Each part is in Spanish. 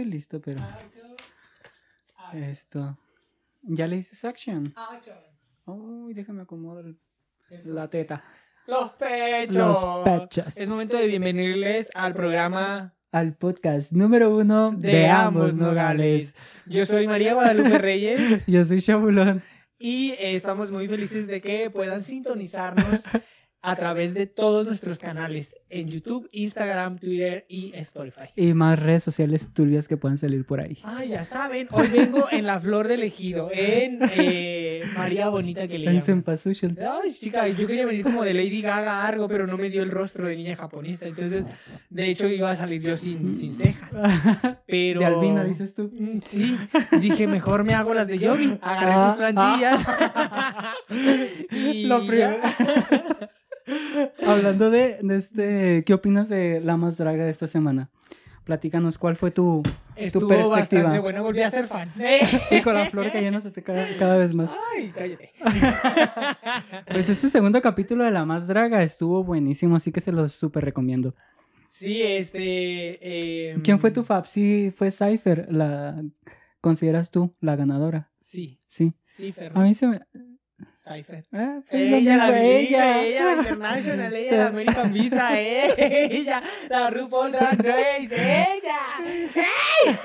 estoy listo, pero. Esto. ¿Ya le dices action? Uy, déjame acomodar la teta. Los pechos. Los pechos. Es momento de bienvenirles al programa Al podcast número uno de, ambos nogales. Yo soy María Guadalupe Reyes Yo soy Chabulón. y eh, estamos muy felices de que puedan sintonizarnos a través de todos nuestros canales en YouTube, Instagram, Twitter y Spotify. Y más redes sociales turbias que puedan salir por ahí. Ay, ya saben, hoy vengo en la flor del ejido, en eh, María Bonita que le En. Ay, chica, yo quería venir como de Lady Gaga algo, pero no me dio el rostro de niña japonesa. Entonces, de hecho, iba a salir yo sin, sin cejas. Pero... De Albina, dices tú. Mm, Sí, dije, mejor me hago las de Yogi. Agarré Ah, tus plantillas. y Lo primero. Hablando de, de este, ¿qué opinas de la más draga de esta semana? Platícanos cuál fue tu, tu Estuvo perspectiva. bastante bueno, volví a ser fan. Y con la flor cayéndose cada, cada vez más. Ay, cállate. Pues este segundo capítulo de La Más Draga estuvo buenísimo, así que se los súper recomiendo. Sí, este... em, ¿Quién fue tu fab? Sí, fue Cypher, la... ¿Consideras tú la ganadora? Sí, Sí. sí, Fer. A mí se me... Cypher. Ah, Ella, la bilingüe, ella, la international, ella, la American Visa, ella, la RuPaul Drag Race, ella. ¡Ey!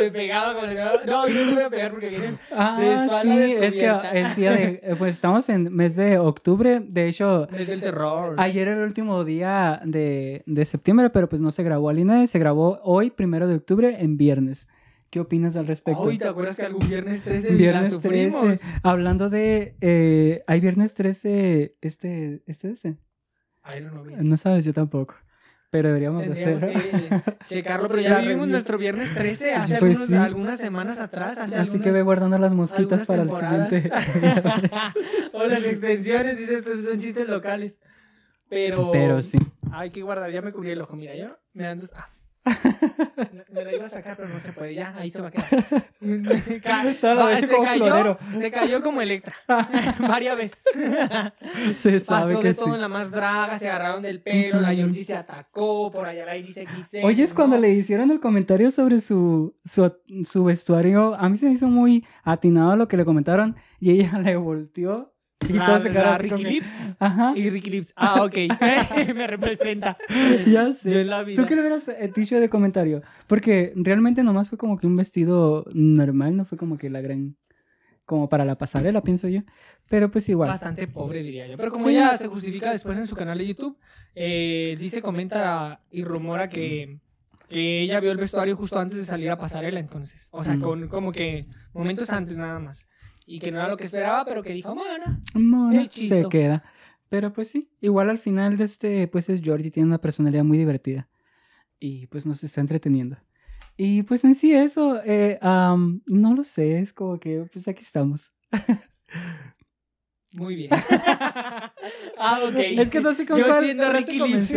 Me pegaba con el... No, yo no voy a pegar porque vienes... De Ah, espalda sí, es que el día de... eh, Pues estamos en mes de octubre, de hecho... Desde el terror. Ayer era el último día de, de septiembre, pero pues no se grabó Alina, se grabó hoy, primero de octubre, en viernes. ¿Qué opinas al respecto? Ay, ¿te acuerdas que algún viernes 13 la Viernes sufrimos? 13. Hablando de. eh, ¿Hay viernes 13? Este, este, este. Ay, no, vi. No sabes, yo tampoco. Pero deberíamos de Tendríamos hacer. que checarlo, pero ya La vivimos review. nuestro viernes 13 hace Pues algunos- sí. algunas semanas atrás. Hace Así que ve guardando las mosquitas para el siguiente. o las extensiones, dices, estos son chistes locales. Pero, Pero sí. Hay que guardar, ya me cubrí el ojo, mira, yo me dan dos... Ah. Me la iba a sacar, pero no se puede, ya, ahí se va a quedar. Ca- va- se, como cayó, se cayó como Electra, varias veces. Se sabe Pasó que de sí. todo en la más draga, se agarraron del pelo, la. Georgie se atacó, por allá la Iris XC. Oye, es cuando le hicieron el comentario sobre su, su, su vestuario. A mí se me hizo muy atinado lo que le comentaron. Y ella le volteó. Y La, todo se quedó la así Ricky como Lips Ajá. y Ricky Lips. Ah, ok, me representa. Ya sé. Yo en la vida. ¿Tú qué le hubieras eh, dicho de comentario? Porque realmente nomás fue como que un vestido normal, no fue como que la gran... Como para la pasarela, pienso yo. Pero pues igual. Bastante pobre, diría yo. Pero como Sí. ella se justifica después en su canal de YouTube, eh, dice, comenta y rumora que, que ella vio el vestuario justo antes de salir a pasarela, entonces. O sea, Mm. con como que momentos antes nada más. Y que no era lo que esperaba, pero que dijo, el chisto. se queda. Pero pues sí, igual al final de este, pues es Georgie, tiene una personalidad muy divertida. Y pues nos está entreteniendo. Y pues en sí eso, eh, no lo sé, es como que pues aquí estamos. muy bien. ah, ok. Es que no sé con Yo siendo Ricky Lips.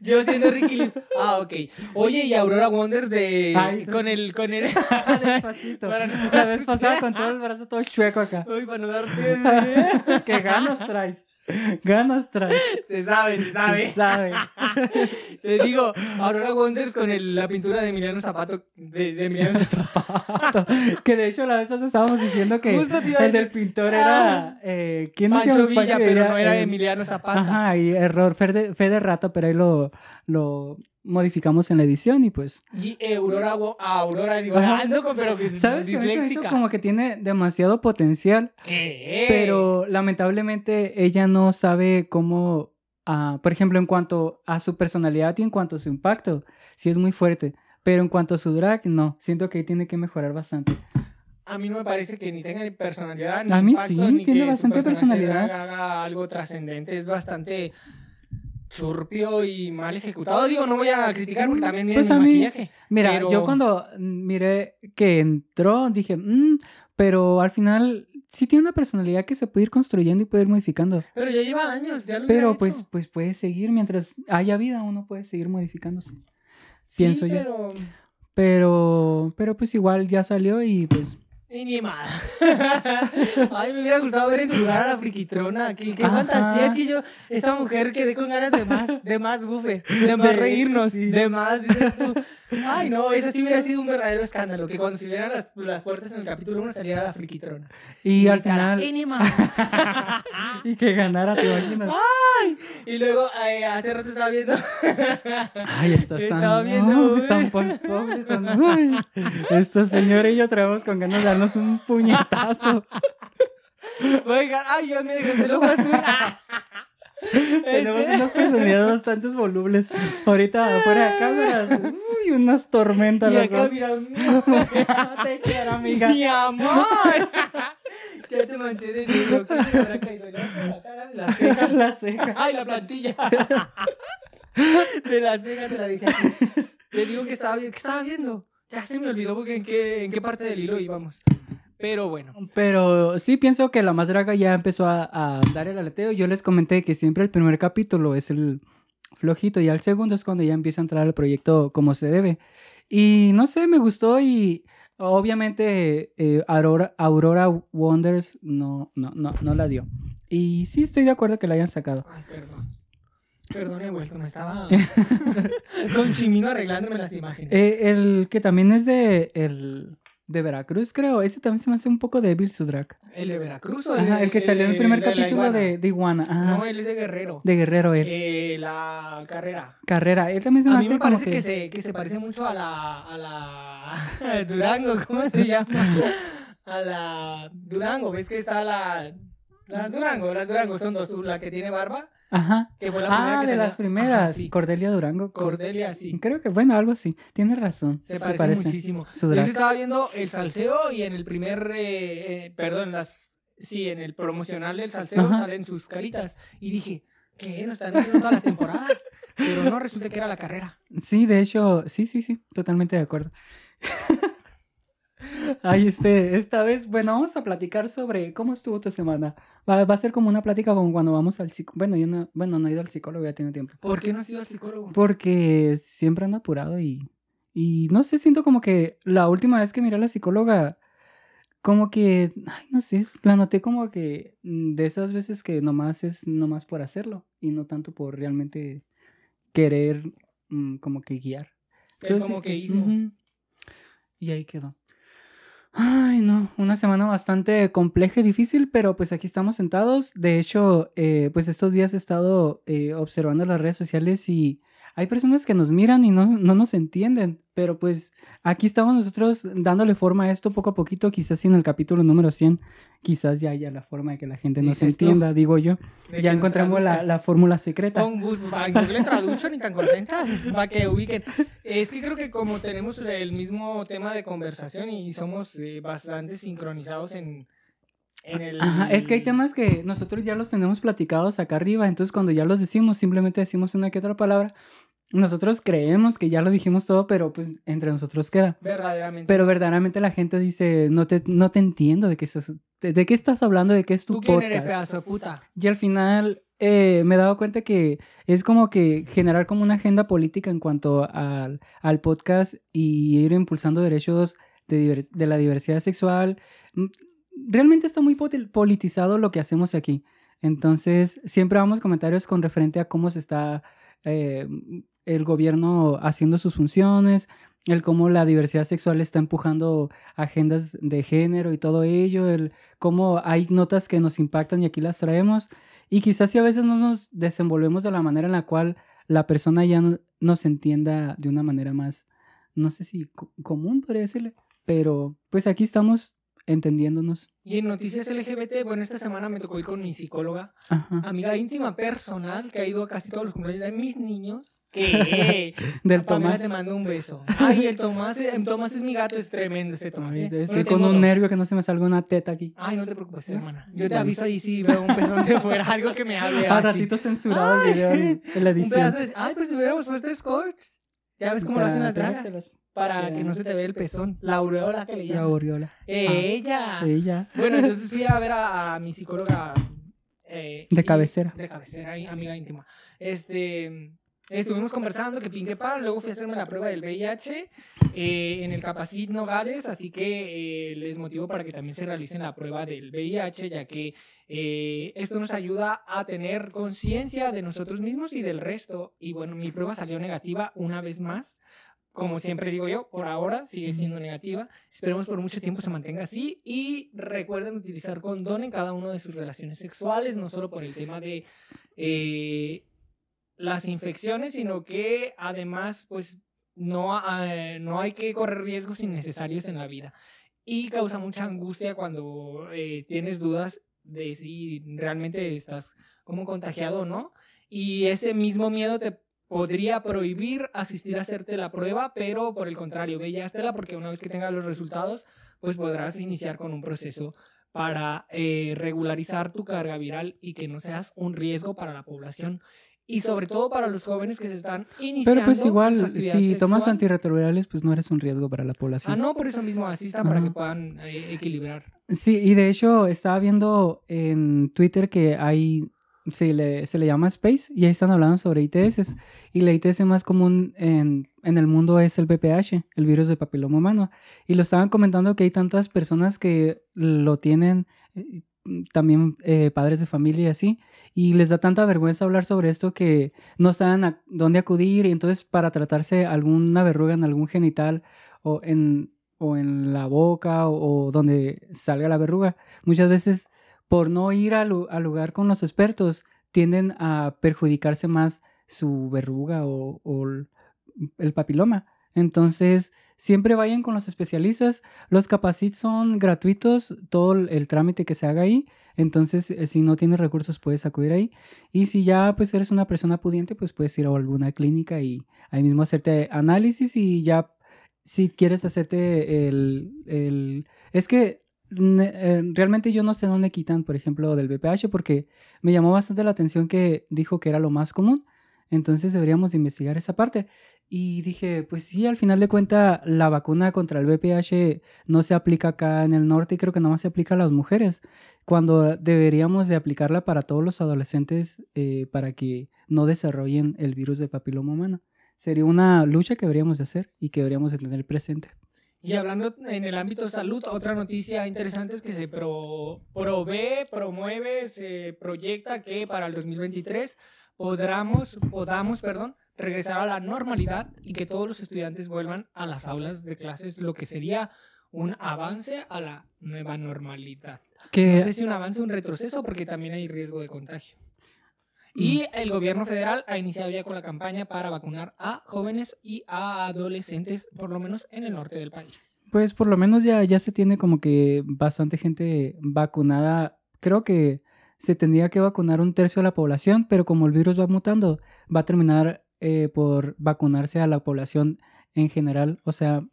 Yo siendo Ricky Lips. Ah, ok. Oye, y Aurora Wonders de... Ay, con el... Con el... Despacito. Para no- La vez pasada con todo el brazo todo chueco acá. Uy, para no darte... ¿Qué ganas traes? Ganas traes. Se sabe, se sabe. Se sabe. Te digo, Aurora Wonders con el- la pintura de Emiliano Zapato. De, de Emiliano Zapato. que de hecho la vez pasada estábamos diciendo que Justo el del pintor era eh, ¿quién Pancho? Villa, pero no era eh, Emiliano Zapata. Ajá, y error, fe de, fe de rato, pero ahí lo, lo modificamos en la edición y pues Y Aurora, Aurora, digo, Ajá. ando con, pero ¿Sabes disléxica. como que tiene demasiado potencial, ¿Qué? pero lamentablemente ella no sabe cómo, ah, por ejemplo, en cuanto a su personalidad y en cuanto a su impacto, sí es muy fuerte, pero en cuanto a su drag, no, siento que ahí tiene que mejorar bastante. A mí no me parece que ni tenga personalidad, ni A mí impacto, sí, ni tiene que bastante personalidad. haga algo trascendente. Es bastante churpio y mal ejecutado. Digo, no voy a criticar porque también miren Pues mi maquillaje. Mira, Pero- yo cuando miré que entró, dije, "Mm", pero al final sí tiene una personalidad que se puede ir construyendo y puede ir modificando. Pero ya lleva años, ya lo Pero hecho. pues, pues puede seguir, mientras haya vida, uno puede seguir modificándose. Sí, pienso yo. Pero, pero pues igual ya salió y pues Y ni más. Ay, me hubiera gustado ver en su lugar a la friquitrona. Qué, qué fantasía. Es que yo, esta mujer quedé con ganas de más, de más bufe, de más reírnos, de más, dices tú. Ay, no, esa sí hubiera sido un verdadero escándalo. Que cuando se vieran las, las puertas en el capítulo 1 saliera la friquitrona. Y al gritara, final. "Y ni más". Y que ganara, te imaginas. Y luego, eh, hace rato estaba viendo. Ay, estás tan. Estaba viendo, Ay, tan pobre, tan- ay. Esta señora y yo traemos con ganas de darnos un puñetazo. Oigan, ay, ya me dejaste azul. Ah. Tenemos Este- unas personalidades bastante volubles. Ahorita fuera de cámaras. Uy, unas tormentas. Y acá, mira, Te quiero, amiga. mi amor. ya te manché de negro. ¿Qué te habrá caído? ¿Ya por la cara la ceja? La ceja. Ay, la plantilla. De la ceja te la dije así. Le digo que estaba, que estaba viendo. Ya se me olvidó porque en qué, en qué parte del hilo íbamos. Pero bueno. Pero sí pienso que la más draga ya empezó a, a dar el aleteo. Yo les comenté que siempre el primer capítulo es el flojito y al segundo es cuando ya empieza a entrar el proyecto como se debe. Y no sé, me gustó y obviamente eh, Aurora, Aurora Wonders no, no, no, no la dio. Y sí estoy de acuerdo que la hayan sacado. Ay, perdón. Perdón, he vuelto. Me estaba con Chimino arreglándome las imágenes. Eh, el que también es de, el, de Veracruz, creo. Ese también se me hace un poco débil su drag. ¿El de Veracruz o Ajá, el que salió en el primer de capítulo iguana? de, de Iguana. Ajá. No, él es de Guerrero. De Guerrero, él. Eh, la carrera. Carrera. Él también se me A hace mí me como parece que... se, que se parece mucho a la, a la Durango, ¿cómo se llama? A la Durango, ¿ves que está la... Las Durango, las Durango son dos, la que tiene barba, Ajá. que fue la primera Ah, que de salió. las primeras. Ajá, sí. Cordelia Durango. Cordelia, sí. Creo que, bueno, algo así. Tienes razón. Se parece, muchísimo. Su Yo estaba viendo el salseo y en el primer, eh, eh, perdón, las, sí, en el promocional del salseo Ajá. salen sus caritas. Y dije, ¿qué? Nos están metiendo todas las temporadas. Pero no, resulta que era la carrera. Sí, de hecho, sí, sí, sí. Totalmente de acuerdo. Ay, este, esta vez, bueno, vamos a platicar sobre cómo estuvo tu semana. Va, va a ser como una plática como cuando vamos al psicólogo. Bueno, yo no, bueno, no he ido al psicólogo, ya tiene tiempo. ¿Por qué no has ido al psicólogo? Porque siempre ando apurado y, y no sé, siento como que la última vez que miré a la psicóloga, como que, ay, no sé, la noté como que de esas veces que nomás es nomás por hacerlo y no tanto por realmente querer mm, como que guiar. Es como que hizo. ujú. Y ahí quedó. Ay, no, una semana bastante compleja y difícil, pero pues aquí estamos sentados. De hecho, eh, pues estos días he estado eh, observando las redes sociales y hay personas que nos miran y no, no nos entienden, pero pues aquí estamos nosotros dándole forma a esto poco a poquito, quizás si en el capítulo número 100, quizás ya haya la forma de que la gente nos Dices tú. entienda, digo yo. Ya encontramos la, la fórmula secreta. Pon bus, Google traducho ni tan contentas para que ubiquen. Es que creo que como tenemos el mismo tema de conversación y somos eh, bastante sincronizados en, en el... Ajá, es que hay temas que nosotros ya los tenemos platicados acá arriba, entonces cuando ya los decimos, simplemente decimos una que otra palabra. Nosotros creemos que ya lo dijimos todo, pero pues entre nosotros queda. Verdaderamente. Pero verdaderamente la gente dice, no te, no te entiendo de qué estás, de, de qué estás hablando, de qué es tu ¿Tú quién podcast. eres, pedazo de puta? Y al final eh, me he dado cuenta que es como que generar como una agenda política en cuanto al, al podcast y ir impulsando derechos de, la diversidad sexual. Mm, Realmente está muy politizado lo que hacemos aquí. Entonces, siempre damos comentarios con referente a cómo se está eh, el gobierno haciendo sus funciones, el cómo la diversidad sexual está empujando agendas de género y todo ello, el cómo hay notas que nos impactan y aquí las traemos. Y quizás si a veces no nos desenvolvemos de la manera en la cual la persona ya no- nos entienda de una manera más, no sé si co- común, podría decirle, pero pues aquí estamos entendiéndonos. Y en noticias LGBT, bueno, esta semana me tocó ir con mi psicóloga, Ajá. amiga íntima personal, que ha ido a casi todos los cumpleaños de mis niños. Que Del Tomás. te mando un beso. Ay, el Tomás, el Tomás es mi gato, es tremendo ese Tomás. ¿eh? estoy Bueno, con un dos. nervio que no se me salga una teta aquí. Ay, no te preocupes, hermana. Yo te aviso ahí si veo un pezón de fuera, algo que me hable así. ratito censurado el video en, la edición. de... Ay, pues si hubiéramos puesto escorts. Ya ves cómo lo hacen las dragas. Para que no se te vea el pezón. La aureola que le La llaman. aureola. Ella. Ella. Bueno, entonces fui a ver a, a mi psicóloga. eh, De y- cabecera. De cabecera, y amiga íntima. Este. estuvimos conversando que pinque pan, luego fui a hacerme la prueba del VIH eh, en el Capacit Nogales, así que eh, les motivo para que también se realicen la prueba del VIH, ya que eh, esto nos ayuda a tener conciencia de nosotros mismos y del resto. Y bueno, mi prueba salió negativa una vez más. Como siempre digo yo, por ahora sigue siendo negativa. Esperemos por mucho tiempo se mantenga así. Y recuerden utilizar condón en cada una de sus relaciones sexuales, no solo por el tema de las infecciones, sino que además, pues, no, eh, no hay que correr riesgos innecesarios en la vida. Y causa mucha angustia cuando eh, tienes dudas de si realmente estás como contagiado o no. Y ese mismo miedo te podría prohibir asistir a hacerte la prueba, pero por el contrario, ve ya porque una vez que tengas los resultados, pues podrás iniciar con un proceso para eh, regularizar tu carga viral y que no seas un riesgo para la población y sobre todo para los jóvenes que se están iniciando. Pero pues igual, si tomas antirretrovirales, pues no eres un riesgo para la población. Ah, no, por eso mismo asistan para que puedan eh, equilibrar. Sí, y de hecho estaba viendo en Twitter que hay, se le, se le llama Space, y ahí están hablando sobre ITS, y la ITS más común en, en el mundo es el VPH, el virus de papiloma humano, y lo estaban comentando que hay tantas personas que lo tienen eh, también eh, padres de familia y así, y les da tanta vergüenza hablar sobre esto que no saben a dónde acudir, y entonces para tratarse alguna verruga en algún genital o en, o en la boca o, donde salga la verruga, muchas veces por no ir al, lugar con los expertos tienden a perjudicarse más su verruga o, el papiloma. Entonces, Siempre vayan con los especialistas. Los capacit son gratuitos, todo el trámite que se haga ahí. Entonces, eh, si no tienes recursos, puedes acudir ahí. Y si ya pues eres una persona pudiente, pues puedes ir a alguna clínica y ahí mismo hacerte análisis y ya si quieres hacerte el... el... Es que realmente yo no sé dónde quitan, por ejemplo, del BPH porque me llamó bastante la atención que dijo que era lo más común. Entonces deberíamos investigar esa parte. Y dije, pues sí, al final de cuentas, la vacuna contra el VPH no se aplica acá en el norte y creo que nada más se aplica a las mujeres, cuando deberíamos de aplicarla para todos los adolescentes eh, para que no desarrollen el virus de papiloma humano. Sería una lucha que deberíamos de hacer y que deberíamos de tener presente. Y hablando en el ámbito de salud, otra noticia interesante es que se pro, provee, promueve, se proyecta que para el 2023 podamos, podamos perdón, regresar a la normalidad y que todos los estudiantes vuelvan a las aulas de clases, lo que sería un avance a la nueva normalidad. Que... No sé si un avance o un retroceso, porque también hay riesgo de contagio. Y el gobierno federal ha iniciado ya con la campaña para vacunar a jóvenes y a adolescentes, por lo menos en el norte del país. Pues por lo menos ya, ya se tiene como que bastante gente vacunada. Creo que se tendría que vacunar un tercio de la población, pero como el virus va mutando, va a terminar eh, por vacunarse a la población en general. O sea,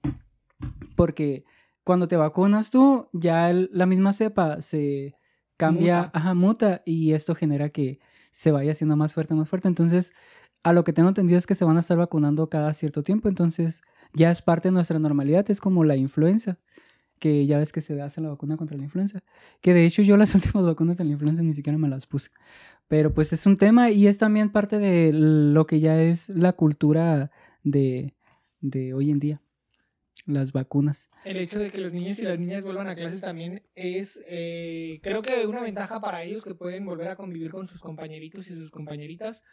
porque cuando te vacunas tú, ya la misma cepa se cambia, muta. Ajá, muta, y esto genera que se vaya haciendo más fuerte, más fuerte. Entonces, a lo que tengo entendido es que se van a estar vacunando cada cierto tiempo, entonces ya es parte de nuestra normalidad, es como la influenza que ya ves que se hace la vacuna contra la influenza. Que de hecho yo las últimas vacunas de la influenza ni siquiera me las puse. Pero pues es un tema y es también parte de lo que ya es la cultura de, de hoy en día. Las vacunas. El hecho de que los niños y las niñas vuelvan a clases también es, eh, creo que una ventaja para ellos que pueden volver a convivir con sus compañeritos y sus compañeritas.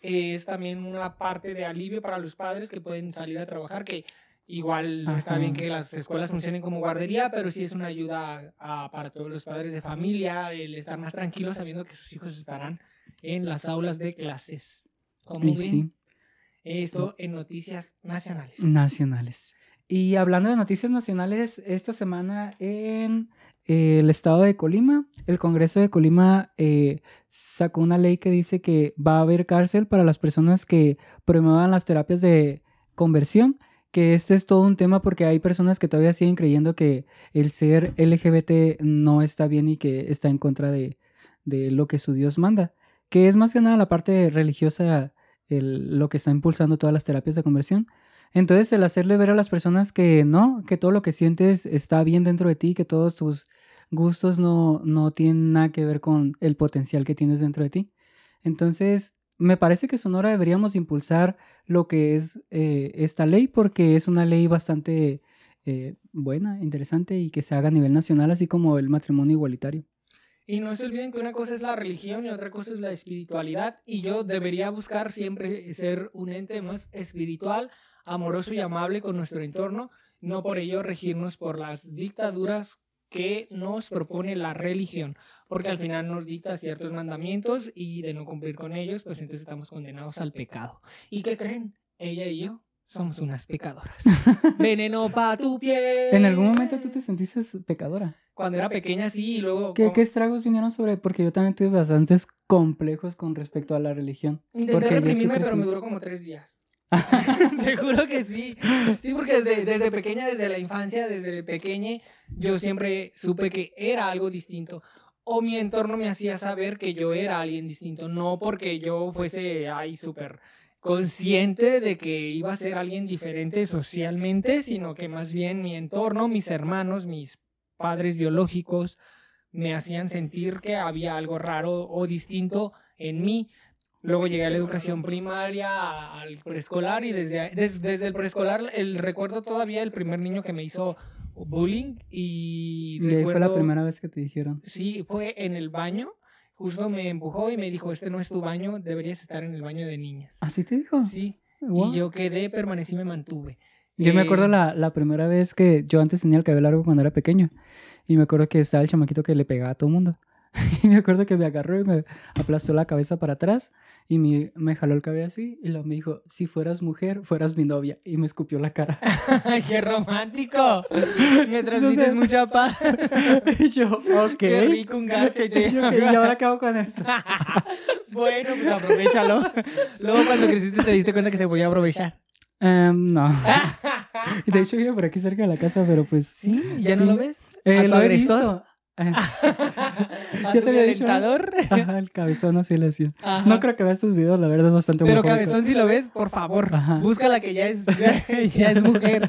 es también una parte de alivio para los padres que pueden salir a trabajar, que Igual está bien que las escuelas funcionen como guardería, pero sí es una ayuda para todos los padres de familia el estar más tranquilos sabiendo que sus hijos estarán en las aulas de clases. Como ven, esto en noticias nacionales. Nacionales. Y hablando de noticias nacionales, esta semana en el estado de Colima, el Congreso de Colima eh, sacó una ley que dice que va a haber cárcel para las personas que promuevan las terapias de conversión que este es todo un tema porque hay personas que todavía siguen creyendo que el ser LGBT no está bien y que está en contra de, lo que su Dios manda, que es más que nada la parte religiosa lo que está impulsando todas las terapias de conversión. Entonces, el hacerle ver a las personas que no, que todo lo que sientes está bien dentro de ti, que todos tus gustos no, no tienen nada que ver con el potencial que tienes dentro de ti. Entonces, me parece que Sonora deberíamos impulsar lo que es eh, esta ley porque es una ley bastante eh, buena, interesante y que se haga a nivel nacional, así como el matrimonio igualitario. Y no se olviden que una cosa es la religión y otra cosa es la espiritualidad. Y yo debería buscar siempre ser un ente más espiritual, amoroso y amable con nuestro entorno, no por ello regirnos por las dictaduras que nos propone la religión, porque al final nos dicta ciertos mandamientos y de no cumplir con ellos, pues entonces estamos condenados al pecado. ¿Y qué creen? Ella y yo somos unas pecadoras. Veneno pa' tu piel. ¿En algún momento tú te sentiste pecadora? Cuando era pequeña, sí, y luego... ¿Qué, ¿Qué estragos vinieron sobre...? Porque yo también tuve bastantes complejos con respecto a la religión. Intenté reprimirme, pero me duró como tres días. Te juro que sí. Sí, porque desde, desde pequeña, desde la infancia, desde pequeña, yo siempre supe que era algo distinto. O mi entorno me hacía saber que yo era alguien distinto. No porque yo fuese ahí súper consciente de que iba a ser alguien diferente socialmente, sino que más bien mi entorno, mis hermanos, mis padres biológicos, me hacían sentir que había algo raro o distinto en mí. Luego llegué a la educación primaria, al preescolar y desde, desde, el preescolar el recuerdo todavía el primer niño que me hizo bullying y... fue la primera vez que te dijeron? Sí, fue en el baño justo me empujó y me dijo, este no es tu baño, deberías estar en el baño de niñas. ¿Así te dijo? Sí. Y yo quedé, permanecí, me mantuve. Yo me acuerdo eh, la, la, primera vez que yo antes tenía el cabello largo cuando era pequeño. Y me acuerdo que estaba el chamaquito que le pegaba a todo el mundo. Y me acuerdo que me agarró y me aplastó la cabeza para atrás y me, me jaló el cabello así y luego me dijo, si fueras mujer, fueras mi novia. Y me escupió la cara. ¡Qué romántico! Me transmites mucha paz. y yo, ok. Qué rico un gacho. Y, te... y ahora acabo con esto. bueno, pues aprovechalo. Luego cuando creciste te diste cuenta que se podía aprovechar. Um, no. de hecho, vivo por aquí cerca de la casa, pero pues... ¿Sí? ¿Ya no lo ves? Eh, ¿A tu lo he visto. ¿Ya te había dicho? Ajá, el cabezón así le hacía. No creo que veas tus videos, la verdad es bastante Pero cabezón si lo ves, por favor, busca la que ya es, ya, es mujer.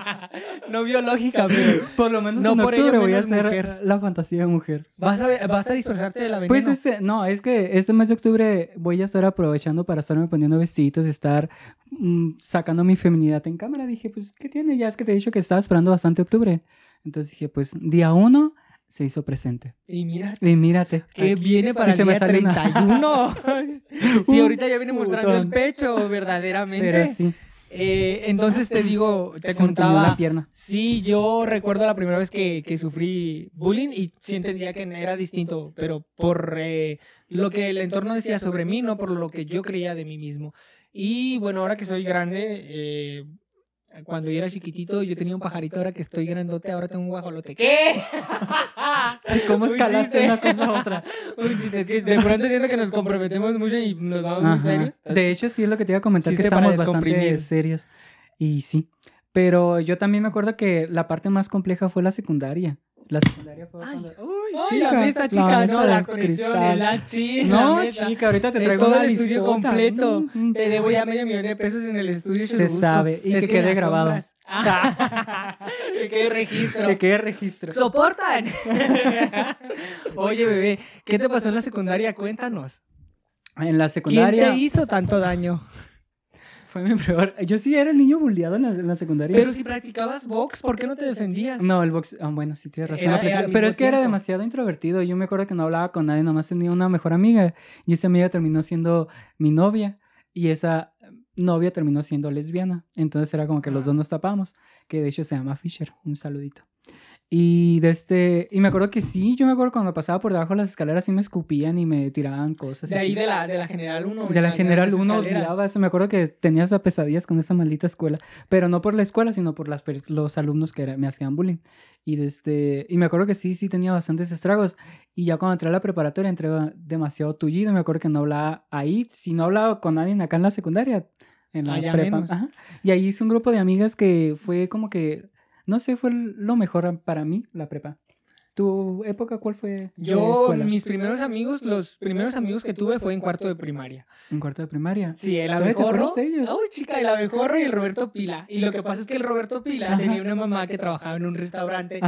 no biológica, pero por lo menos no en por octubre voy a hacer la fantasía de mujer. ¿Vas a, ¿Vas a dispersarte de la veneno? Pues este, no, es que este mes de octubre voy a estar aprovechando para estarme poniendo vestiditos y estar mm, sacando mi feminidad en cámara. Dije, pues, ¿qué tiene? Ya es que te he dicho que estaba esperando bastante octubre. Entonces dije, pues, día uno se hizo presente. Y mírate. Y mírate. Que viene para el día 31. sí, ahorita ya viene mostrando el pecho, verdaderamente. Pero sí. Eh, entonces te digo, te contaba. La pierna. Sí, yo recuerdo la primera vez que, que, sufrí bullying y sí entendía que era distinto, pero por eh, lo que el entorno decía sobre mí, no por lo que yo creía de mí mismo. Y bueno, ahora que soy grande, eh, cuando yo era chiquitito, yo tenía un pajarito, ahora que estoy grandote, ahora tengo un guajolote. ¿Qué? ¿Cómo escalaste una cosa a otra? un chiste, es que de pronto siento que nos comprometemos mucho y nos vamos muy serios. De hecho, sí es lo que te iba a comentar, que estamos bastante serios. Y sí. Pero yo también me acuerdo que la parte más compleja fue la secundaria. La secundaria fue cuando... Uy, chica, la mesa chica, no, las conexiones, la chica. No, chica, ahorita te traigo todo el estudio completo. Te debo ya medio millón de pesos en el estudio. Se sabe, y que, quede grabado. que quede registro. Que quede registro. ¡Soportan! Oye, bebé, ¿qué te pasó en la secundaria? Cuéntanos. En la secundaria. ¿Quién te hizo tanto daño? Fue mi peor. Yo sí era el niño bulleado en la, secundaria. Pero si practicabas box, ¿por qué no te defendías? No, el box. Ah, bueno, sí tienes razón. pero es que era demasiado introvertido. Yo me acuerdo que no hablaba con nadie, nomás tenía una mejor amiga. Y esa amiga terminó siendo mi novia. Y esa novia terminó siendo lesbiana. Entonces era como que los dos nos tapamos. Que de hecho se llama Fisher. Un saludito. Y, de este, y me acuerdo que sí, yo me acuerdo cuando me pasaba por debajo de las escaleras sí me escupían y me tiraban cosas. De ahí de la, de la General 1. De la General 1 odiaba eso. Me acuerdo que tenía esas pesadillas con esa maldita escuela. Pero no por la escuela, sino por las, los alumnos que me hacían bullying. Y, de este, y me acuerdo que sí, sí tenía bastantes estragos. Y ya cuando entré a la preparatoria entré demasiado tullido. Me acuerdo que no hablaba ahí. Si no hablaba con nadie acá en la secundaria, en la ah, prepa. Y ahí hice un grupo de amigas que fue como que no sé, fue lo mejor para mí, la prepa. ¿Tu época cuál fue? Yo, mis primeros amigos, los primeros amigos que tuve fue en cuarto de primaria. ¿En cuarto de primaria? Sí, el abejorro. Uy, chica, el abejorro y el Roberto Pila. Y lo que pasa es que el Roberto Pila tenía una mamá que trabajaba en un restaurante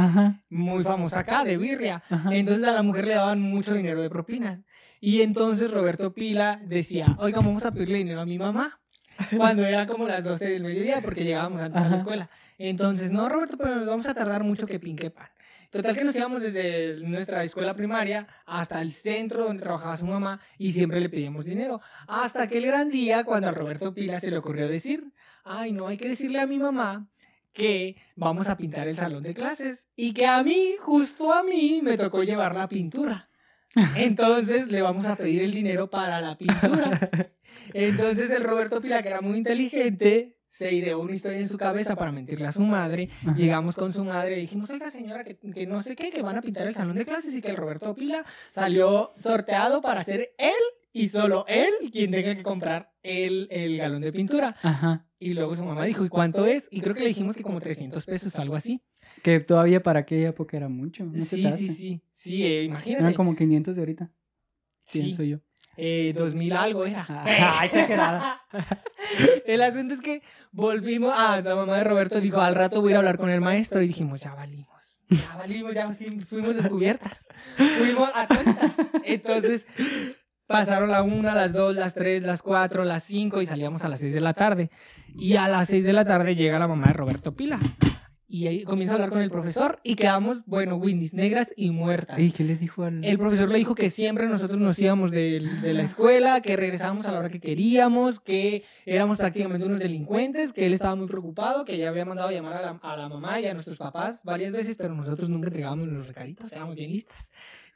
muy famoso acá, de birria. Entonces a la mujer le daban mucho dinero de propinas. Y entonces Roberto Pila decía, oiga, vamos a pedirle dinero a mi mamá. Cuando era como las 12 del mediodía, porque llegábamos antes a la escuela. Entonces, no, Roberto, pero nos vamos a tardar mucho que pinque pan. Total que nos íbamos desde nuestra escuela primaria hasta el centro donde trabajaba su mamá y siempre le pedíamos dinero. Hasta aquel gran día cuando a Roberto Pila se le ocurrió decir, ay, no, hay que decirle a mi mamá que vamos a pintar el salón de clases y que a mí, justo a mí, me tocó llevar la pintura. Entonces le vamos a pedir el dinero para la pintura. Entonces el Roberto Pila, que era muy inteligente, se ideó una historia en su cabeza para mentirle a su madre. Ajá. Llegamos con su madre y dijimos, oiga señora, que, que no sé qué, que van a pintar el salón de clases y que el Roberto Pila salió sorteado para ser él y solo él quien tenga que comprar el, el galón de pintura. Ajá. Y luego su mamá dijo, ¿y cuánto es? Y creo que le dijimos que como 300 pesos, algo así. Que todavía para aquella época era mucho. ¿no se Sí, sí, sí. Sí, eh, Eran imagínate. como 500 de ahorita, Sí, pienso yo. Eh, 2000 algo era. Ah, exagerada. El asunto es que volvimos, ah, la mamá de Roberto dijo, al rato voy a ir a hablar con el maestro y dijimos, ya valimos. Ya valimos, ya fuimos descubiertas. Fuimos atónitas. Entonces pasaron la una, las dos, las tres, las cuatro, las cinco y salíamos a las seis de la tarde. Y a las seis de la tarde llega la mamá de Roberto Pila. Y ahí comienza a hablar con el profesor y quedamos, bueno, Windys, negras y muertas. ¿Y qué le dijo al...? El profesor le dijo que siempre nosotros nos íbamos de, de la escuela, que regresábamos a la hora que queríamos, que éramos prácticamente unos delincuentes, que él estaba muy preocupado, que ya había mandado a llamar a la, a la mamá y a nuestros papás varias veces, pero nosotros nunca entregábamos los recaditos, éramos bien listas.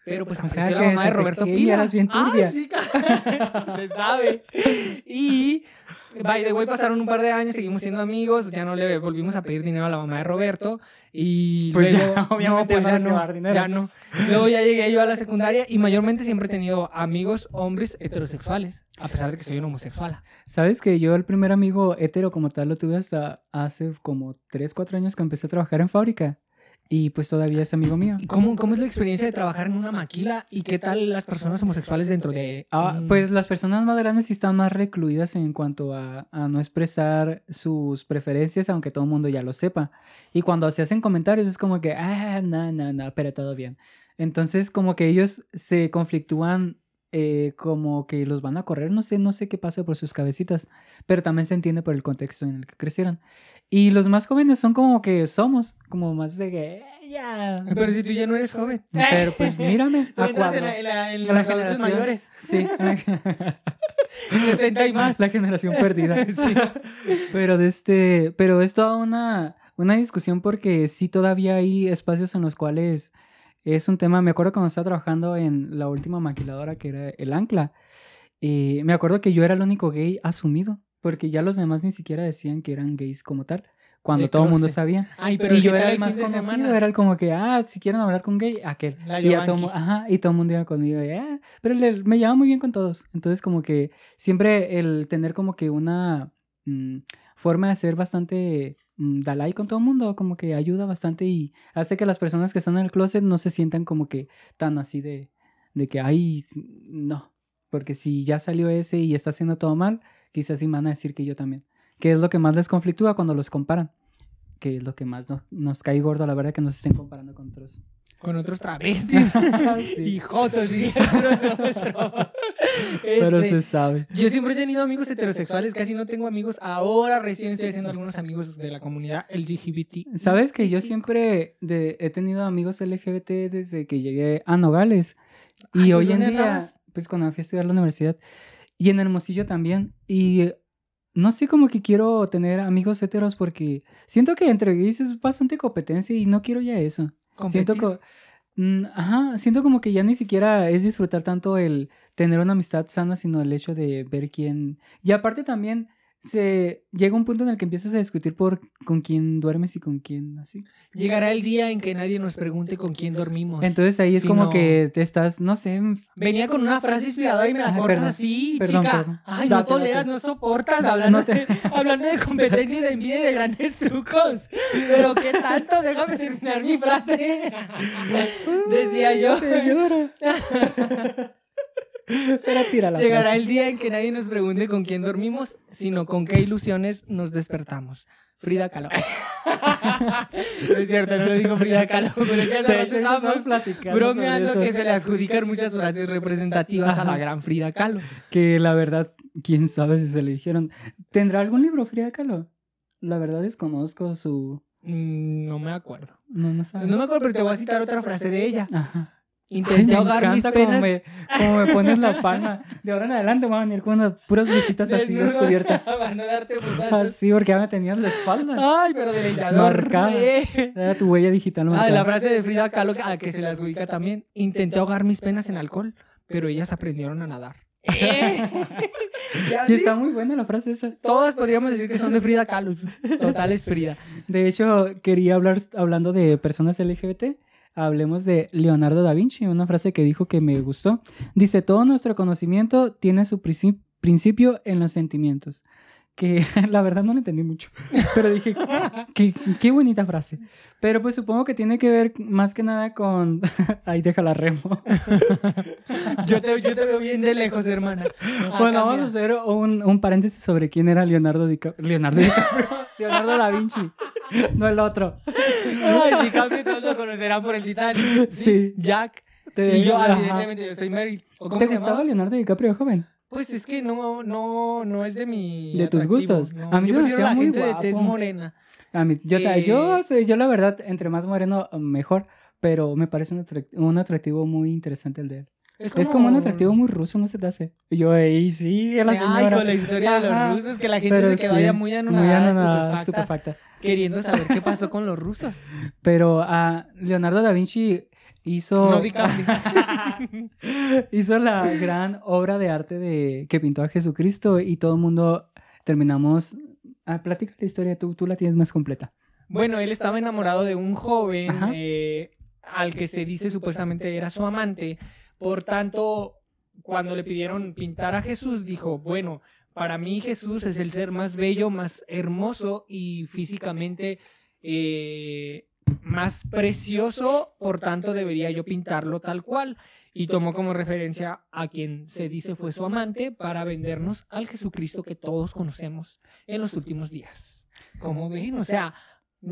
Pero pues O sea, apareció la que mamá de Roberto Pila. eras bien ¡Ay, turbia. sí, ca- se sabe! Y, by the way, pasaron un par de años, seguimos siendo amigos, ya no le volvimos a pedir dinero a la mamá de Roberto. Y Pues ya, luego, obviamente no, pues ya no ya dinero. ya no. Luego ya llegué yo a la secundaria y mayormente siempre he tenido amigos hombres heterosexuales, a pesar de que soy un homosexual. ¿Sabes que yo el primer amigo hetero como tal lo tuve hasta hace como 3, 4 años que empecé a trabajar en fábrica? Y pues todavía es amigo mío. ¿Y cómo, cómo es la experiencia de trabajar en una maquila y qué tal las personas homosexuales dentro de... Ah, un- pues las personas más grandes sí están más recluidas en cuanto a, a no expresar sus preferencias, aunque todo el mundo ya lo sepa. Y cuando se hacen comentarios es como que, ah, no, no, no, pero todo bien. Entonces como que ellos se conflictúan eh, como que los van a correr, no sé, no sé qué pasa por sus cabecitas, pero también se entiende por el contexto en el que crecieron. Y los más jóvenes son como que somos, como más de que, "Eh, ya. Pero si tú ya no eres joven. Pero pues mírame, a entras en, cuadro. la- en la- en La generación. mayores. Sí. 60 y más. La generación perdida. Sí. Pero de este, pero es toda una, una discusión porque sí todavía hay espacios en los cuales es un tema. Me acuerdo cuando estaba trabajando en la última maquiladora que era el Ancla. Y me acuerdo que yo era el único gay asumido, porque ya los demás ni siquiera decían que eran gays como tal, cuando De todo el mundo sabía. Ay, pero y ¿qué yo era el más conocido, semana? era el como que, ah, si quieren hablar con gay, aquel. La y, a todo, ajá, y todo el mundo iba conmigo, y, "Ah", pero le- me llevaba muy bien con todos. Entonces como que siempre el tener como que una mm, forma de ser bastante mm, Dalai con todo el mundo, como que ayuda bastante y hace que las personas que están en el closet no se sientan como que tan así de, de que, ay, no, porque si ya salió ese y está haciendo todo mal, quizás sí van a decir que yo también. Que es lo que más les conflictúa cuando los comparan. Que es lo que más nos, nos cae gordo, la verdad, que nos estén comparando con otros. Con otros travestis. Sí. Y jotos, diría. Pero Este, se sabe. Yo siempre he tenido amigos heterosexuales, casi no tengo amigos. Ahora recién estoy haciendo algunos amigos de la comunidad LGBT. Sabes que yo siempre de- he tenido amigos LGBT desde que llegué a Nogales. Y Ay, hoy ¿pues en día, andabas? pues cuando fui a estudiar a la universidad y en Hermosillo también. Y no sé como que quiero tener amigos heteros porque siento que entre gays es bastante competencia y no quiero ya eso. Siento que, mm, ajá, siento como que ya ni siquiera es disfrutar tanto el tener una amistad sana, sino el hecho de ver quién. Y aparte también se llega un punto en el que empiezas a discutir por con quién duermes y con quién así. Llegará el día en que nadie nos pregunte con quién dormimos. Entonces ahí es Si como no- que te estás, no sé, Venía con una frase inspiradora y me la Ay, cortas perdón. así, Perdón, chica. perdón. Ay, no toleras, no soportas. Hablando, no te- de, hablando de competencia y de envidia y de grandes trucos. Pero qué tanto, déjame terminar mi frase. Decía yo. Pero Llegará el día en que nadie nos pregunte con quién dormimos, sino con qué ilusiones nos despertamos. Frida Kahlo. no es cierto, no lo dijo Frida Kahlo, pero es que hace rato estábamos platicando bromeando que se le adjudican muchas frases representativas a la gran Frida Kahlo. Que la verdad, quién sabe si se le dijeron. ¿Tendrá algún libro Frida Kahlo? La verdad desconozco su... Mm, No me acuerdo. No, no sabes. No me acuerdo, pero te voy a citar otra frase de ella. Ajá. Intenté me ahogar mis penas. me, cómo me pones la palma. De ahora en adelante voy a venir con unas puras blusitas así descubiertas. Para no darte putazos. Así, porque ya me tenías la espalda. Ay, pero deleitador. Marcada. Era tu huella digital Ah, la frase de Frida Kahlo a que se le adjudica también. Intenté ahogar mis penas en alcohol, pero ellas aprendieron a nadar. ¿Eh? Y está muy buena la frase esa. Todas podríamos decir que son de Frida Kahlo. Total es Frida. De hecho, quería hablar, hablando de personas LGBT, hablemos de Leonardo da Vinci, una frase que dijo que me gustó. Dice, todo nuestro conocimiento tiene su princi- principio en los sentimientos. Que la verdad no lo entendí mucho, pero dije, qué, qué bonita frase. Pero pues supongo que tiene que ver más que nada con... Ahí déjala remo. Yo te, yo te veo bien de lejos, hermana. Bueno, vamos a hacer un, un paréntesis sobre quién era Leonardo. Leonardo DiCaprio. Leonardo da Vinci. No el otro. Ay, DiCaprio todos lo conocerán por el Titanic. Sí. Jack. Te- Y yo, ajá. evidentemente, yo soy Meryl. ¿O cómo ¿Te gustaba? Leonardo DiCaprio joven? Pues es que no, no, no es de mi. ¿De tus atractivo, gustos? no. A mí yo se me hacía la muy gente de tez guapo. morena. A mí, yo, Eh, yo, sí, yo la verdad, entre más moreno, mejor. Pero me parece un, un atractivo muy interesante el de él. Es como, un atractivo muy ruso, no se te hace. Y yo, ey, sí, es la Ay, con la historia de los rusos, que la gente Pero se quedó sí, ya muy anonadada, estupefacta, estupefacta. queriendo saber qué pasó con los rusos. Pero a Leonardo da Vinci hizo... No hizo la gran obra de arte de que pintó a Jesucristo y todo el mundo terminamos... Ah, platica la historia, tú, tú la tienes más completa. Bueno, él estaba enamorado de un joven eh, al que se dice supuestamente era su amante. Por tanto, cuando le pidieron pintar a Jesús, dijo, bueno, para mí Jesús es el ser más bello, más hermoso y físicamente eh, más precioso, por tanto debería yo pintarlo tal cual. Y tomó como referencia a quien se dice fue su amante para vendernos al Jesucristo que todos conocemos en los últimos días. ¿Cómo ven? O sea,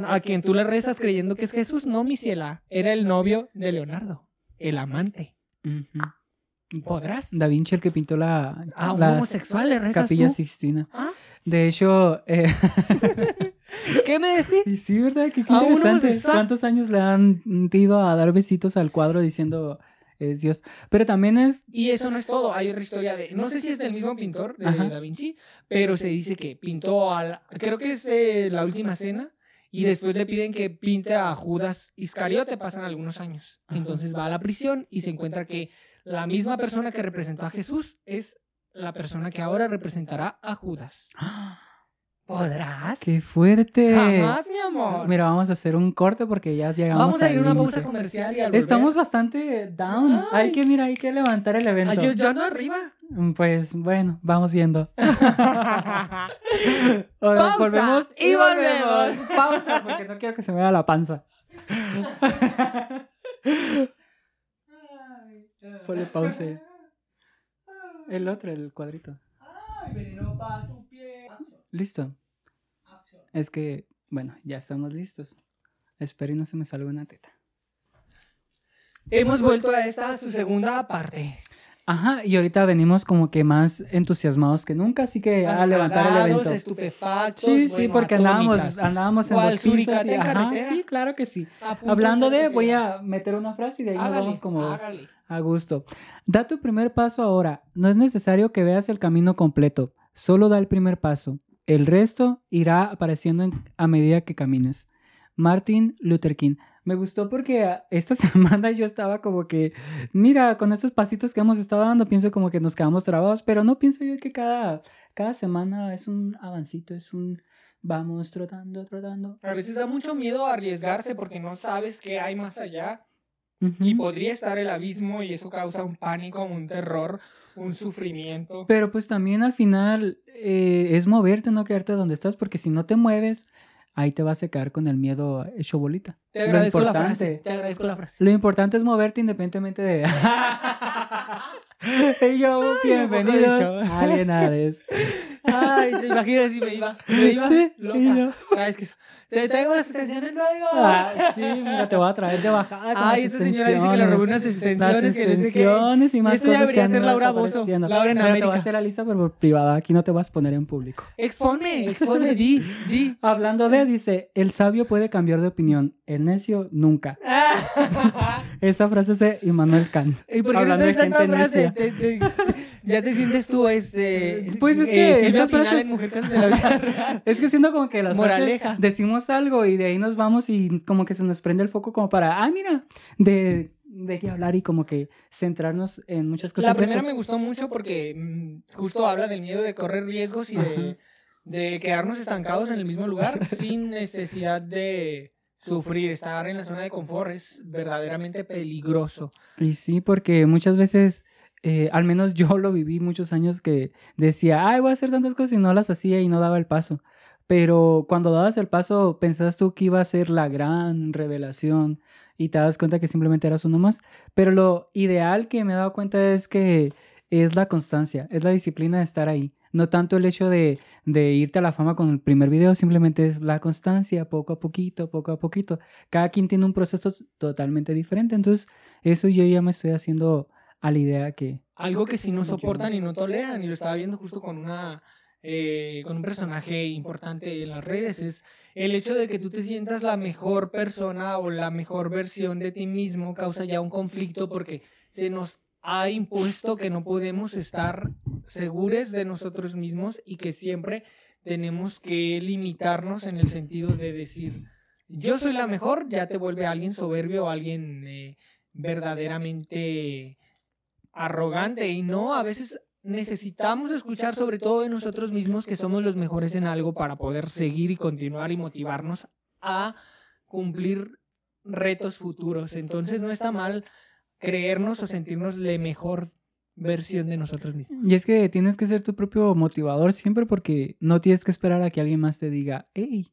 a quien tú le rezas creyendo que es Jesús, no, mi ciela, era el novio de Leonardo, el amante. ¿Podrás? Da Vinci el que pintó la, A un la homosexual le capilla tú? Sixtina. ¿Ah? De hecho, eh, ¿Qué me decís? sí, ¿verdad? Qué ¿A interesante. homosexual? ¿Cuántos años le han ido a dar besitos al cuadro diciendo es Dios? Pero también es... Y eso no es todo, hay otra historia de, no sé si es del mismo pintor, de Ajá. Da Vinci, pero se dice que pintó al, creo que es eh, la última cena, y después le piden que pinte a Judas Iscariote, pasan algunos años. Entonces va a la prisión y se encuentra que la misma persona que representó a Jesús es la persona que ahora representará a Judas. ¿Podrás? ¡Qué fuerte! Jamás, mi amor. Mira, vamos a hacer un corte porque ya llegamos Vamos a ir a una pausa comercial y al Estamos bastante down. Ay. Hay que, mira, hay que levantar el evento. Ah, yo, yo ando arriba. Mm, Pues bueno, vamos viendo. Ahora, Pausa volvemos y volvemos. Pausa, porque no quiero que se me vea la panza. Ponle pausa. El otro, el cuadrito. Listo. Es que, bueno, ya estamos listos. Espero y no se me salga una teta. Hemos vuelto a esta su segunda parte. Ajá, y ahorita venimos como que más entusiasmados que nunca, así que a levantar el evento. estupefactos. Sí, sí, bueno, porque andábamos, andábamos en ¿Cuál, los pisos y- en ajá, carretera? Sí, claro que sí. Hablando de, voy a meter una frase y de ahí nos vamos como hágale. a gusto. Da tu primer paso ahora. No es necesario que veas el camino completo. Solo da el primer paso. El resto irá apareciendo en- a medida que camines. Martin Luther King. Me gustó porque ah, esta semana yo estaba como que, mira, con estos pasitos que hemos estado dando, pienso como que nos quedamos trabados, pero no pienso yo que cada, cada semana es un avancito, es un vamos trotando, trotando. A veces da mucho miedo arriesgarse porque no sabes qué hay más allá Ujú. y podría estar el abismo y eso causa un pánico, un terror, un sufrimiento. Pero pues también al final eh, es moverte, no quedarte donde estás, porque si no te mueves, ahí te vas a quedar con el miedo hecho bolita. Te Lo agradezco la frase. Te agradezco la frase. Lo importante es moverte independientemente de... y yo, Ay, bienvenidos Alienares. Ay, te imaginas si me iba, me iba Sí, loca. Cada vez que te traigo las extensiones luego. Ah, sí, mira, te voy a traer de bajada. con Ay, las esta señora dice que le robó unas extensiones. extensiones, que no sé qué. extensiones y más Esto ya debería ser Laura desapareciendo. Laura en Mira, te voy a América. hacer la lista, pero por privada. Aquí no te vas a poner en público. Exponme, exponme, di, di. Hablando de, dice, el sabio puede cambiar de opinión, el necio nunca. Esa frase es de Immanuel Kant. ¿Y por qué no traes tanta frase? necia. Te- te- ya te sientes tú, este... Pues es eh, que Silvia esas Pinal frases- en Mujer Casos de la Vida Real. Es que siento como que las frases Moraleja. decimos algo y de ahí nos vamos y como que se nos prende el foco como para, ah, mira, de, de qué hablar y como que centrarnos en muchas cosas. La primera me gustó mucho porque mm, justo habla del miedo de correr riesgos y de, de quedarnos estancados en el mismo lugar sin necesidad de sufrir. Estar en la zona de confort es verdaderamente peligroso. Y sí, porque muchas veces, eh, al menos yo lo viví muchos años que decía, ay, voy a hacer tantas cosas y no las hacía y no daba el paso. Pero cuando dabas el paso, pensabas tú que iba a ser la gran revelación y te das cuenta que simplemente eras uno más. Pero lo ideal que me he dado cuenta es que es la constancia, es la disciplina de estar ahí. No tanto el hecho de, de irte a la fama con el primer video, simplemente es la constancia, poco a poquito, poco a poquito. Cada quien tiene un proceso totalmente diferente. Entonces, eso yo ya me estoy haciendo a la idea que... Algo que sí no soportan y no toleran, y lo estaba viendo justo con una eh, con un personaje importante en las redes, es el hecho de que tú te sientas la mejor persona o la mejor versión de ti mismo causa ya un conflicto porque se nos ha impuesto que no podemos estar seguros de nosotros mismos y que siempre tenemos que limitarnos en el sentido de decir yo soy la mejor, ya te vuelve alguien soberbio o alguien eh, verdaderamente arrogante y no, a veces necesitamos escuchar sobre todo de nosotros mismos que somos los mejores en algo para poder seguir y continuar y motivarnos a cumplir retos futuros. Entonces no está mal creernos o sentirnos la mejor versión de nosotros mismos. Y es que tienes que ser tu propio motivador siempre porque no tienes que esperar a que alguien más te diga, hey,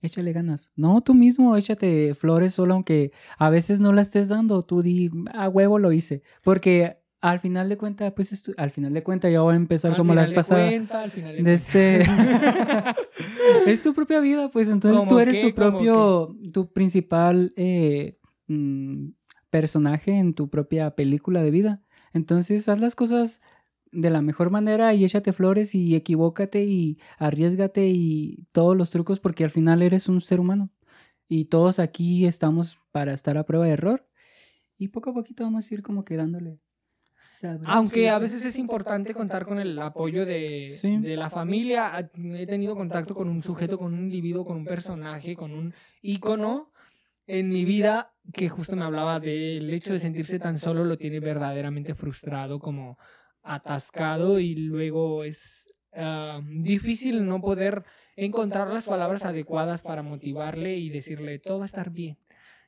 échale ganas. No, tú mismo échate flores solo aunque a veces no la estés dando, tú di, a huevo lo hice. Porque al final de cuentas, pues al final de cuentas ya voy a empezar Al como la final vez de pasada. cuenta, al final de de este es tu propia vida pues entonces ¿Cómo tú eres qué? tu ¿Cómo propio tu principal eh, mm, personaje en tu propia película de vida entonces haz las cosas de la mejor manera y échate flores y equivócate y arriesgate y todos los trucos porque al final eres un ser humano y todos aquí estamos para estar a prueba de error y poco a poquito vamos a ir como que dándole Aunque a veces es importante contar con el apoyo de, Sí. de la familia. He tenido contacto con un sujeto, con un individuo, con un personaje, con un ícono en mi vida que justo me hablaba del hecho de sentirse tan solo lo tiene verdaderamente frustrado, como atascado y luego es ah, difícil no poder encontrar las palabras adecuadas para motivarle y decirle todo va a estar bien.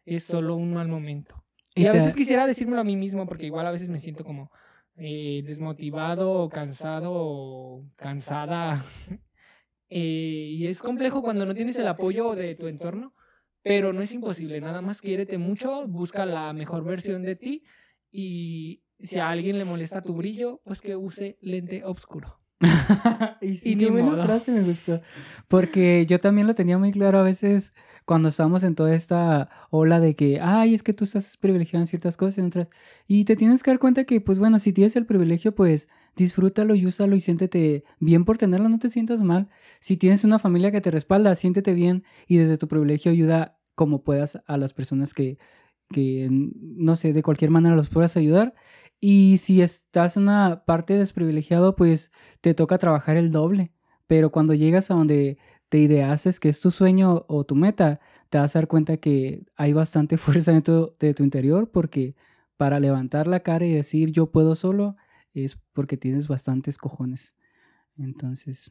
Es solo un mal momento. Y, Y a veces quisiera decírmelo a mí mismo porque igual a veces me siento como eh, desmotivado o cansado o cansada. Eh, y es complejo cuando no tienes el apoyo de tu entorno, pero no es imposible. Nada más quiérete mucho, busca la mejor versión de ti y si a alguien le molesta tu brillo, pues que use lente oscuro. y sí, Y qué ni buena modo. frase me gustó. Porque yo también lo tenía muy claro a veces cuando estábamos en toda esta ola de que, ay, es que tú estás privilegiado en ciertas cosas en. Y te tienes que dar cuenta que, pues bueno, si tienes el privilegio, pues disfrútalo y úsalo y siéntete bien por tenerlo, no te sientas mal. Si tienes una familia que te respalda, siéntete bien y desde tu privilegio ayuda como puedas a las personas que, que no sé, de cualquier manera los puedas ayudar. Y si estás en una parte desprivilegiado, pues te toca trabajar el doble. Pero cuando llegas a donde te ideases que es tu sueño o tu meta, te vas a dar cuenta que hay bastante fuerza dentro de tu interior porque para levantar la cara y decir yo puedo solo es porque tienes bastantes cojones. Entonces,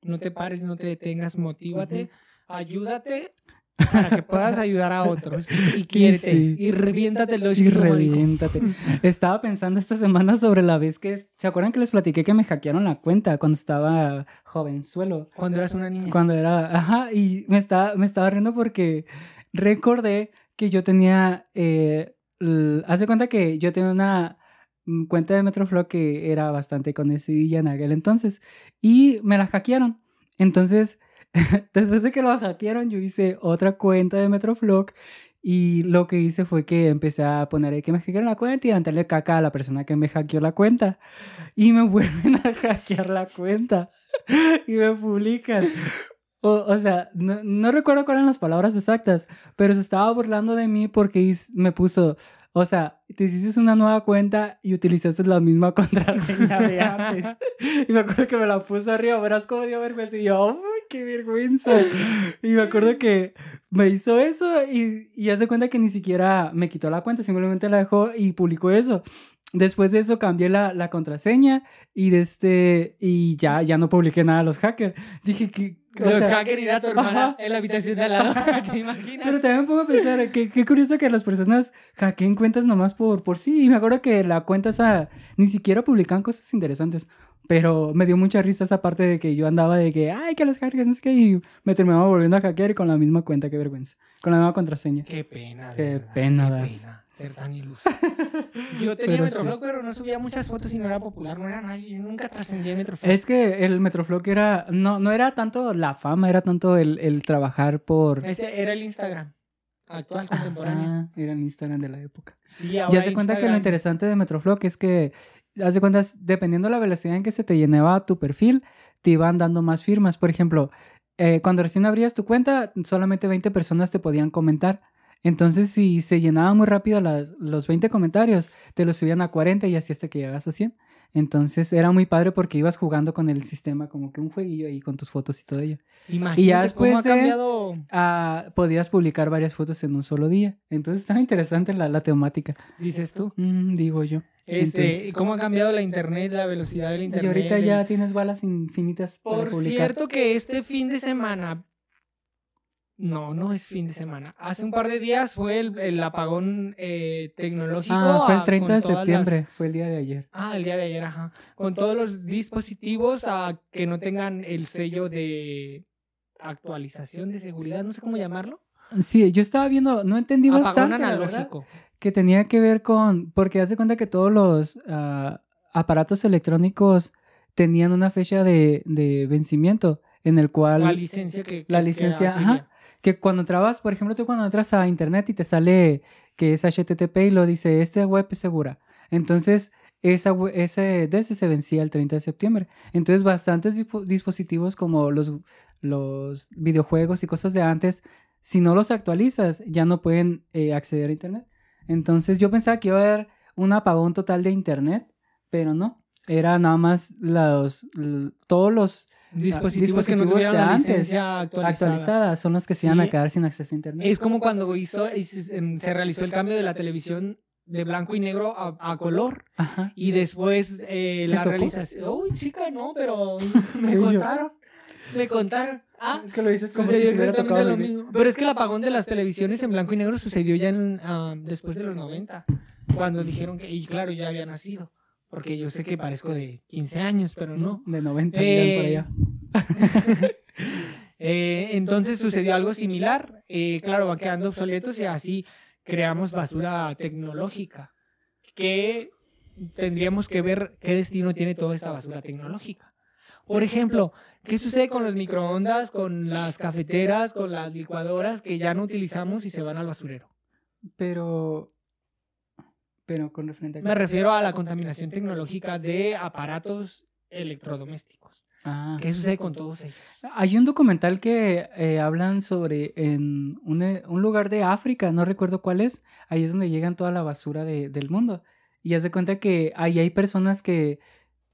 No te pares, no te detengas, motívate, ayúdate para que puedas ayudar a otros. Y quiérete. sí. Y reviéntate el y reviéntate. Estaba pensando esta semana sobre la vez que... ¿Se acuerdan que les platiqué que me hackearon la cuenta cuando estaba jovenzuelo? Cuando eras una niña. Cuando era, ajá, y me estaba, me estaba riendo porque recordé que yo tenía, eh, de cuenta que yo tenía una, mm, cuenta de Metroflog que era bastante conocida en aquel entonces. Y me la hackearon. Entonces, después de que lo hackearon, yo hice otra cuenta de Metroflog. Y lo que hice fue que empecé a poner que me hackearon la cuenta y a darle caca a la persona que me hackeó la cuenta. Y me vuelven a hackear la cuenta. y me publican. O, o sea, no, no, recuerdo cuáles eran las palabras exactas, pero se estaba burlando de mí porque me puso, o sea, te hiciste una nueva cuenta y utilizaste la misma contraseña de antes. y me acuerdo que me la puso arriba, verás cómo dio vergüenza. Y yo, ¡uy, qué vergüenza! Y me acuerdo que me hizo eso y, y hace cuenta que ni siquiera me quitó la cuenta, simplemente la dejó y publicó eso. Después de eso cambié la, la contraseña y, de este, y ya, ya no publiqué nada a los hackers. Dije que... Los hackers irán a tu hermana en la habitación de al lado, ¿te imaginas? Pero también pongo a pensar, qué, qué curioso que las personas hackeen cuentas nomás por, por sí. Y me acuerdo que la cuenta esa ni siquiera publicaban cosas interesantes. Pero me dio mucha risa esa parte de que yo andaba de que, ay, que los hackers, no sé qué, y me terminaba volviendo a hackear con la misma cuenta, qué vergüenza. Con la misma contraseña. Qué pena. Qué verdad, pena qué das. pena ser tan iluso. Yo tenía Pero Metroflog, sí. pero no subía muchas fotos y no era popular, no era nadie. Yo nunca trascendí en Metroflog. Es que el Metroflog era, no, no era tanto la fama, era tanto el, el trabajar por... Ese era el Instagram actual, contemporáneo. Ah, era el Instagram de la época. Sí, ahora Ya se cuenta que lo interesante de Metroflog es que, haz de cuentas, dependiendo de la velocidad en que se te llenaba tu perfil, te iban dando más firmas. Por ejemplo, eh, cuando recién abrías tu cuenta, solamente 20 personas te podían comentar. Entonces, si se llenaban muy rápido las, los 20 comentarios, te los subían a 40 y así hasta que llegas a 100. Entonces, era muy padre porque ibas jugando con el sistema como que un jueguillo ahí con tus fotos y todo ello. Imagínate después cómo ha de- cambiado. Ah, podías publicar varias fotos en un solo día. Entonces, estaba interesante la, la temática. Dices tú. Mm, digo yo. Este, Entonces- cómo ha cambiado la internet, la velocidad del Y internet. ahorita el- ya tienes balas infinitas para Por publicar. cierto que este fin de semana. No, no es fin de semana. Hace un par de días fue el, el apagón eh, tecnológico. Ah, fue el ah, 30 con de las- septiembre, fue el día de ayer. Ah, el día de ayer, ajá. Con todos los dispositivos a que no tengan el sello de actualización de seguridad, no sé cómo llamarlo. Sí, yo estaba viendo, no entendí Apagón bastante, la verdad, analógico. que tenía que ver con, porque hace cuenta que todos los ah, aparatos electrónicos tenían una fecha de, de vencimiento en el cual... La licencia que. La que- que licencia, ajá. Que cuando entrabas, por ejemplo, tú cuando entras a internet y te sale que es HTTP y lo dice, esta web es segura. Entonces, esa, ese DS se vencía el 30 de septiembre. Entonces, bastantes dispo- dispositivos como los, los videojuegos y cosas de antes, si no los actualizas, ya no pueden eh, acceder a internet. Entonces, yo pensaba que iba a haber un apagón total de internet, pero no. Era nada más los, todos los Dispositivos, que no tuvieron la licencia actualizada. son los que se iban a Sí. quedar sin acceso a internet. Es como cuando hizo, se se realizó el cambio de la televisión de blanco y negro a, a color Ajá. y después eh, ¿Te la tocó? realización. Uy, chica, no, pero me contaron. Me contaron. Ah, Es que lo dices como sucedió exactamente lo mismo. Pero es que el apagón de las televisiones en blanco y negro sucedió ya en, ah, después de los 90, cuando dijeron que, y claro, ya había nacido. Porque yo sé que parezco de 15 años, pero no. De 90 Eh, por allá. Eh, entonces sucedió algo similar. Eh, claro, van quedando obsoletos y así creamos basura tecnológica. Que tendríamos que ver qué destino tiene toda esta basura tecnológica. Por ejemplo, ¿qué sucede con los microondas, con las cafeteras, con las licuadoras que ya no utilizamos y se van al basurero? Pero. Pero con referente a. Me refiero a la contaminación tecnológica de aparatos electrodomésticos. Ah. ¿Qué sucede con todos ellos? Hay un documental que eh, hablan sobre en un, eh, un lugar de África, no recuerdo cuál es, ahí es donde llegan toda la basura de- del mundo. Y haz de cuenta que ahí hay personas que,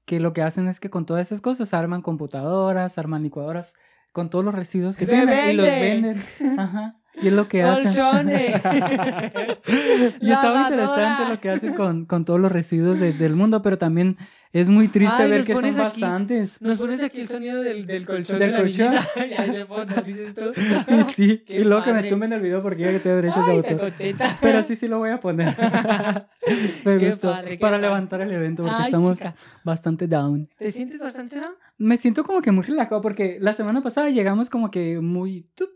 que lo que hacen es que con todas esas cosas arman computadoras, arman licuadoras, con todos los residuos que ¡Se tienen y los vende! venden. Ajá. Y es lo que hacen. ¡Colchones! Y estaba interesante lo que hacen con, con todos los residuos de- del mundo, pero también es muy triste Ay, ver que son aquí. bastantes. Nos pones aquí el sonido del, del colchón Del de colchón. y ahí de fondo dices tú. Y sí, Qué y luego que me tumben el video porque ya que tengo derechos de Ay, autor. qué contenta. Pero sí, sí lo voy a poner. Me gustó. padre, para padre. levantar el evento porque Ay, estamos chica. bastante down. ¿Te sientes bastante down? Me siento como que muy relajado porque la semana pasada llegamos como que muy... tup,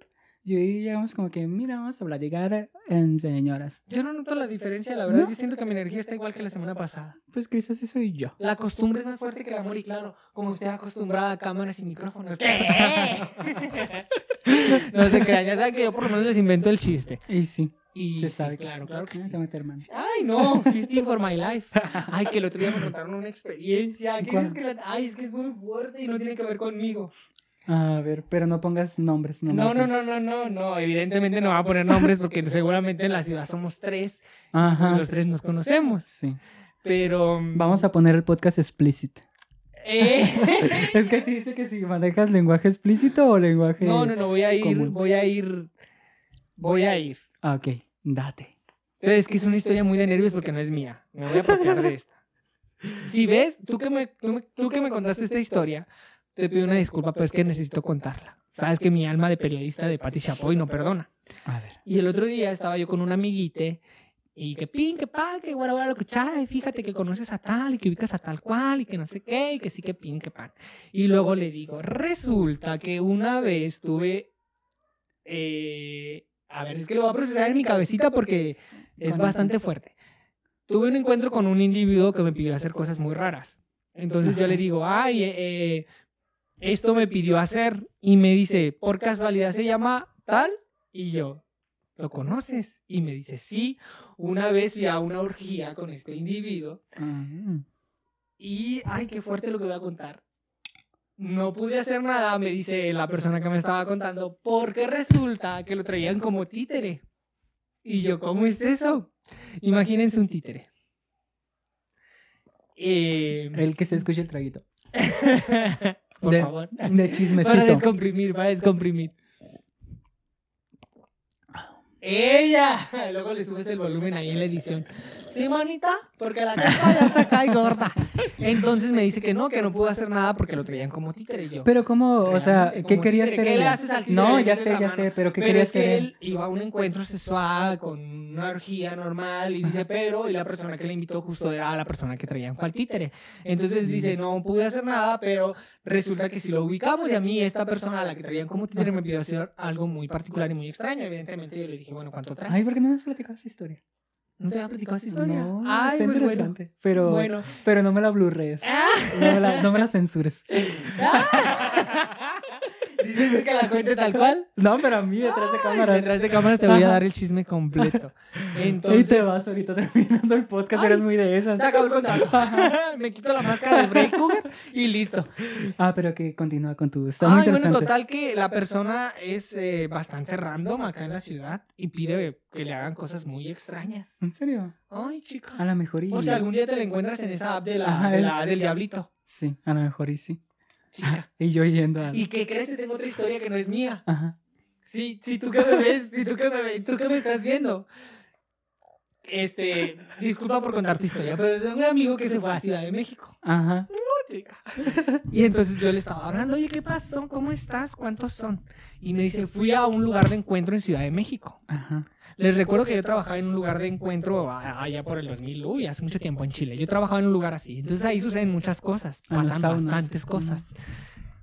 Y ahí llegamos como que, mira, vamos a platicar en señoras. Yo no noto la diferencia, la verdad. ¿No? Yo siento que mi energía está igual que la semana pasada. Pues quizás así soy yo. La costumbre es más fuerte que el amor y claro, como usted acostumbrada a cámaras y micrófonos. ¿Qué? no se crean, ya saben que yo por lo menos les invento el chiste. Y sí, Y se sí, sabe que claro, sí. claro que sí. Ay, no, Fisting for my life. Ay, que el otro día me contaron una experiencia. ¿Qué ¿Cuál? es que la- Ay, es que es muy fuerte y no tiene que ver conmigo. A ver, pero no pongas nombres. No, nomás no, no, no, no, no. Evidentemente no va a poner nombres porque seguramente en la ciudad somos tres y Ajá. los tres nos conocemos. Sí. Pero. mm, Vamos a poner el podcast explícito. Eh, es que te dice que si manejas lenguaje explícito o lenguaje. No, no, no, voy a ir, común. voy a ir. Voy a ir. Ah, ok, date. Pero es que es una historia muy de nervios porque no es mía. Me voy a apropiar de esta. Si ves, tú que me, tú, me- tú que me contaste esta historia, te pido una disculpa, pero es que necesito contarla. Sabes que mi alma de periodista de Patti Chapoy no perdona. A ver. Y el otro día estaba yo con un amiguite y que pin, que pan, que guara guara la cuchara, y fíjate que conoces a tal y que ubicas a tal cual y que no sé qué y que sí que pin, que pan. Y luego le digo, resulta que una vez tuve, eh, a ver, es que lo voy a procesar en mi cabecita porque es bastante fuerte. Tuve un encuentro con un individuo que me pidió hacer cosas muy raras. Entonces yo le digo, ay, eh, eh, esto me pidió hacer y me dice, por casualidad se llama tal y yo, ¿lo conoces? Y me dice, sí, una vez fui a una orgía con este individuo Ah, y, ay, qué fuerte lo que voy a contar. No pude hacer nada, me dice la persona que me estaba contando, porque resulta que lo traían como títere. Y yo, ¿cómo es eso? Imagínense un títere. Eh, el que se escuche el traguito. por de, favor. De Para chismecito. descomprimir, para descomprimir. ¡Ella! Luego le subes el volumen ahí en la edición. Sí, manita, porque la culpa ya se cae gorda. Entonces me dice que no, que no pudo hacer nada porque lo traían como títere y yo. Pero cómo, o sea, ¿qué como quería títere, hacer ¿qué le haces al títere? No, ya sé, ya sé, pero ¿qué Pero quería es hacer que él? él iba a un encuentro sexual con una orgía normal y dice, pero, y la persona que le invitó justo era la persona que traían cual títere. Entonces dice, no pude hacer nada, pero resulta que si lo ubicamos y a mí esta persona a la que traían como títere me pidió hacer algo muy particular y muy extraño. Evidentemente yo le dije, bueno, ¿cuánto traes? Ay, ¿por qué no me has platicado esa historia? ¿No te había platicado esa historia? No, Ay, está pues bueno. interesante. Pero, Bueno. pero no me la blurrees. Ah. No me la, no me la censures. ¿Dices que la cuente tal cual? No, pero a mí detrás de cámaras. Detrás de cámaras te voy a dar el chisme completo. Y Entonces, te vas ahorita terminando el podcast, Ay, eres muy de esas. Se acabó el contacto. Me quito la máscara de Freddy Cougar y listo. Ah, pero que continúa con tu. Está muy Ay, bueno, interesante. total que la persona es eh, bastante random acá en la ciudad y pide que le hagan cosas muy extrañas. ¿En serio? Ay, chica. A lo mejor y. O sea, algún día te la encuentras en esa app de la- del diablito. Sí, a lo mejor y sí. Chica. Y yo yendo a. ¿Y qué crees? Te tengo otra historia que no es mía. Ajá. Sí, sí, tú que me ves, sí, tú que me ves, tú que me estás viendo. Este, disculpa por contar tu historia, pero es un amigo que se fue a Ciudad de México. Ajá. chica. Y entonces yo le estaba hablando, oye, ¿qué pasó? ¿Cómo estás? ¿Cuántos son? Y me dice, fui a un lugar de encuentro en Ciudad de México. Ajá. Les recuerdo que yo trabajaba en un lugar de encuentro a- allá por el 2000, uy, hace mucho tiempo en Chile. Yo trabajaba en un lugar así. Entonces ahí suceden muchas cosas, pasan bastantes cosas.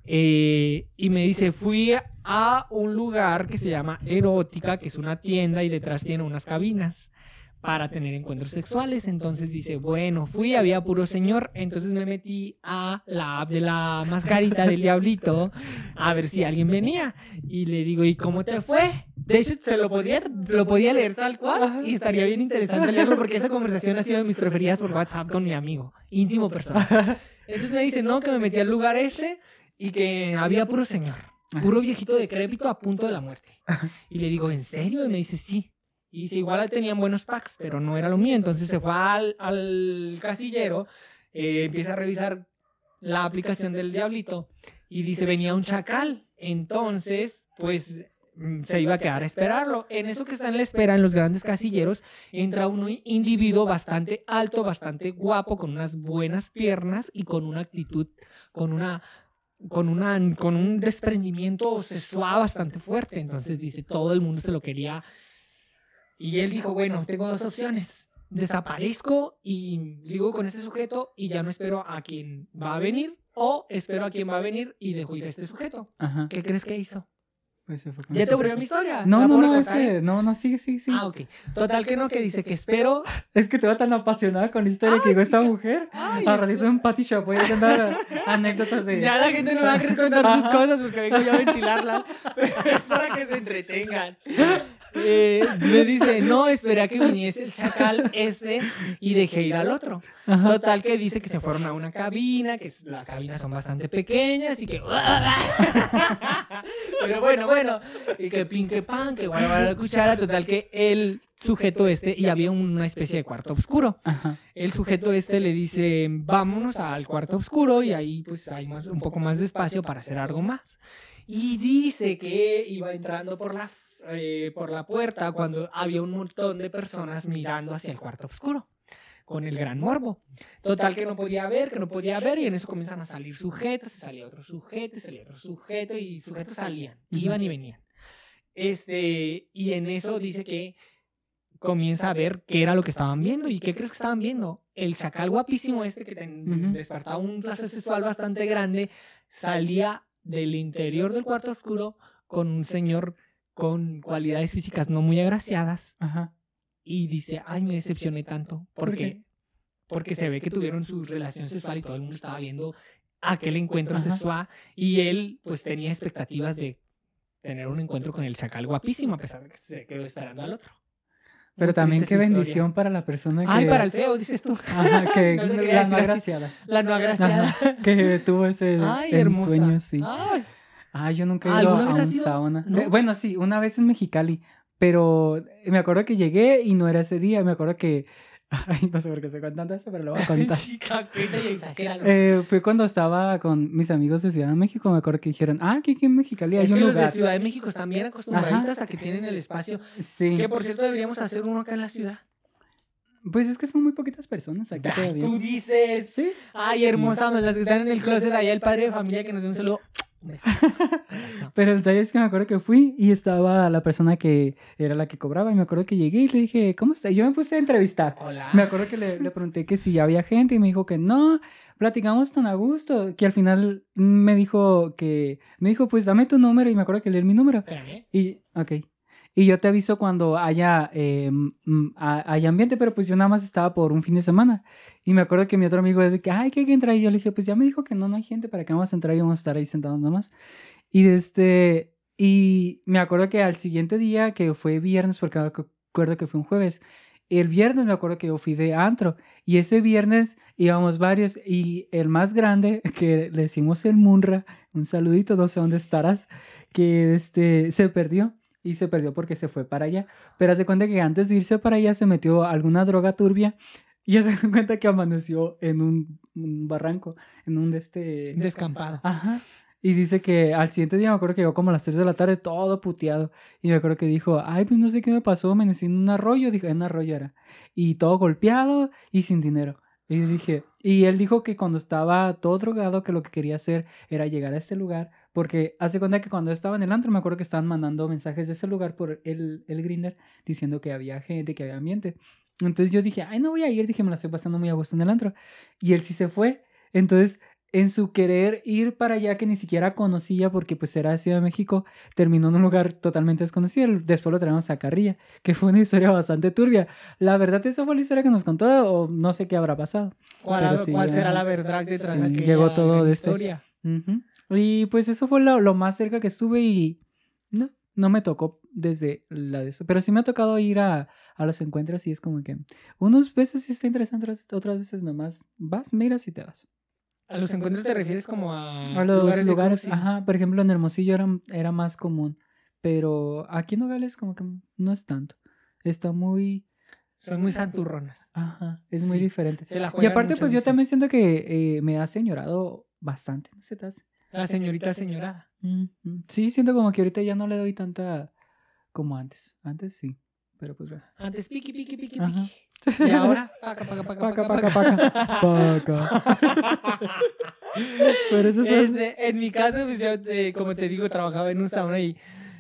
Eh, y me dice, fui a un lugar que se llama Erótica, que es una tienda y detrás tiene unas cabinas para tener encuentros sexuales. Entonces dice, bueno, fui, había puro señor, entonces me metí a la app de la mascarita del diablito a ver si alguien venía. Y le digo, ¿y cómo te fue? De hecho, se lo podría, lo podía leer tal cual y estaría bien interesante leerlo porque esa conversación ha sido de mis preferidas por WhatsApp con mi amigo, íntimo personal. Entonces me dice, no, que me metí al lugar este y que había puro señor, puro viejito decrépito a punto de la muerte. Y le digo, ¿en serio? Y me dice, sí. Y dice, igual tenían buenos packs, pero no era lo mío. Entonces se fue al, al casillero, eh, empieza a revisar la aplicación del diablito y dice, venía un chacal. Entonces, pues se iba a quedar a esperarlo. En eso que está en la espera, en los grandes casilleros, entra un individuo bastante alto, bastante guapo, con unas buenas piernas y con una actitud, con una con, una, con un desprendimiento sexual bastante fuerte. Entonces dice, todo el mundo se lo quería. Y él dijo, bueno, tengo dos opciones. Desaparezco y ligo con este sujeto y ya no espero a quien va a venir o espero a quien va a venir y dejo ir a este sujeto. Ajá. ¿Qué crees que hizo? Pues se fue con ¿Ya te aburrió mi historia? No, ¿La no, no, es que, no, no, sigue, sigue, sigue. Ah, ok. Total que no, que dice que espero. Es que te va tan apasionada con la historia Ay, que digo, esta chica. mujer. Ay, Al ratito en Patty Shop voy a contar anécdotas de. Ya la gente no va a querer contar sus cosas porque vengo yo a ventilarlas. Pero es para que se entretengan. Eh, me dice, no, esperé a que viniese el chacal este y dejé ir al otro. Ajá. Total que dice que se fueron a una cabina, que las cabinas son bastante pequeñas y que... Pero bueno, bueno. Y que pin, que pan, que guardaba la cuchara. Total que el sujeto este, y había una especie de cuarto oscuro. Ajá. El sujeto este le dice, vámonos al cuarto oscuro y ahí pues hay más, un poco más de espacio para hacer algo más. Y dice que iba entrando por la, eh, por la puerta cuando había un montón de personas mirando hacia el cuarto oscuro con el gran morbo. Total que no podía ver, que no podía ver y en eso comienzan a salir sujetos, se salía otro sujeto, se salía otro sujeto y sujetos salían, iban y venían. Este, y en eso dice que comienza a ver qué era lo que estaban viendo. ¿Y qué crees que estaban viendo? El chacal guapísimo este que ten- despertaba un placer sexual bastante grande, salía del interior del cuarto oscuro con un señor con cualidades físicas no muy agraciadas Ajá. y dice, ay, me decepcioné tanto. ¿Por porque qué? Porque se ve que tuvieron su relación sexual y todo el mundo estaba viendo aquel encuentro Ajá. sexual y él pues tenía expectativas de tener un encuentro con el chacal guapísimo a pesar de que se quedó esperando al otro. Pero Muy también qué historia. bendición para la persona que. Ay, para el feo, dices tú. Ajá, que No la no agraciada. La no agraciada. Ajá, que tuvo ese Ay, en hermosa. sueños, sí. Ay, Ah, yo nunca he ido ¿Alguna a vez un sauna. ¿No? Eh, Bueno, sí, una vez en Mexicali, pero me acuerdo que llegué y no era ese día, me acuerdo que... Ay, no sé por qué estoy contando esto, pero lo voy a contar. chica. Eh, fue cuando estaba con mis amigos de Ciudad de México, me acuerdo que dijeron, ah, aquí, aquí en Mexicali hay es un que los de. Ciudad de México están bien acostumbraditas a que tienen el espacio. Sí, Que por cierto deberíamos hacer uno acá en la ciudad. pues es que son muy poquitas personas aquí Ay, todavía. tú dices. Sí, Ay, hermosa, las que están en el closet, allá el padre de familia que nos dé un saludo. Beso. pero el detalle es que me acuerdo que fui y estaba la persona que era la que cobraba y me acuerdo que llegué y le dije, ¿cómo está? Y yo me puse a entrevistar. Hola. Me acuerdo que le, le pregunté que si ya había gente y me dijo que no, platicamos tan a gusto, que al final me dijo que, me dijo pues dame tu número y me acuerdo que leí mi número. Espérame. Y, ok. Y yo te aviso cuando haya, eh, haya ambiente, pero pues yo nada más estaba por un fin de semana. Y me acuerdo que mi otro amigo de que, ay, que hay que entrar. Y yo le dije, pues ya me dijo que no, no hay gente, ¿para qué vamos a entrar y vamos a estar ahí sentados nomás? Y este, y me acuerdo que al siguiente día, que fue viernes, porque me acuerdo que fue un jueves, el viernes me acuerdo que yo fui de antro. Y ese viernes íbamos varios. Y el más grande, que le decimos el Munra, un saludito, no sé dónde estarás, que este, se perdió. Y se perdió porque se fue para allá. Pero hace cuenta que antes de irse para allá se metió alguna droga turbia. Y hace cuenta que amaneció en un, un barranco, en un de este... Descampado. Ajá. Y dice que al siguiente día me acuerdo que llegó como a las 3 de la tarde todo puteado. Y me acuerdo que dijo, ay, pues no sé qué me pasó, me nací en un arroyo. Dije, en un arroyo era. Y todo golpeado y sin dinero. Y dije, y él dijo que cuando estaba todo drogado, que lo que quería hacer era llegar a este lugar. Porque hace cuenta que cuando estaba en el antro, me acuerdo que estaban mandando mensajes de ese lugar por el, el grinder diciendo que había gente, que había ambiente. Entonces yo dije, ay, no voy a ir. Dije, me la estoy pasando muy a gusto en el antro. Y él sí se fue. Entonces en su querer ir para allá que ni siquiera conocía porque pues era de Ciudad de México, terminó en un lugar totalmente desconocido. Después lo traemos a Carrilla, que fue una historia bastante turbia. La verdad, esa fue la historia que nos contó o no sé qué habrá pasado. ¿Cuál, Pero sí, cuál será la verdad detrás sí, de aquella llegó todo de este- historia? Y pues eso fue lo, lo más cerca que estuve y no, no me tocó desde la de eso. Pero sí me ha tocado ir a, a los encuentros y es como que unos veces sí está interesante, otras- otras veces nomás vas, miras y te vas. ¿A los encuentros te refieres como a, A los lugares, ajá, por ejemplo, en Hermosillo era, era más común, pero aquí en Nogales como que no es tanto. Está muy, Son muy santurronas. ajá, es muy diferente. Se la Y aparte, pues yo también siento que eh, me ha señorado bastante. ¿No se te hace? La señorita señorada. Mm, mm. Sí, siento como que ahorita ya no le doy tanta como antes. Antes sí, pero pues bueno. Antes piqui, piqui, piqui, piqui. Y ahora, paca, paca, paca, Paca, paca, paca, paca. Pero eso es... Este, en mi caso, pues yo, eh, como te digo, trabajaba en un sauna y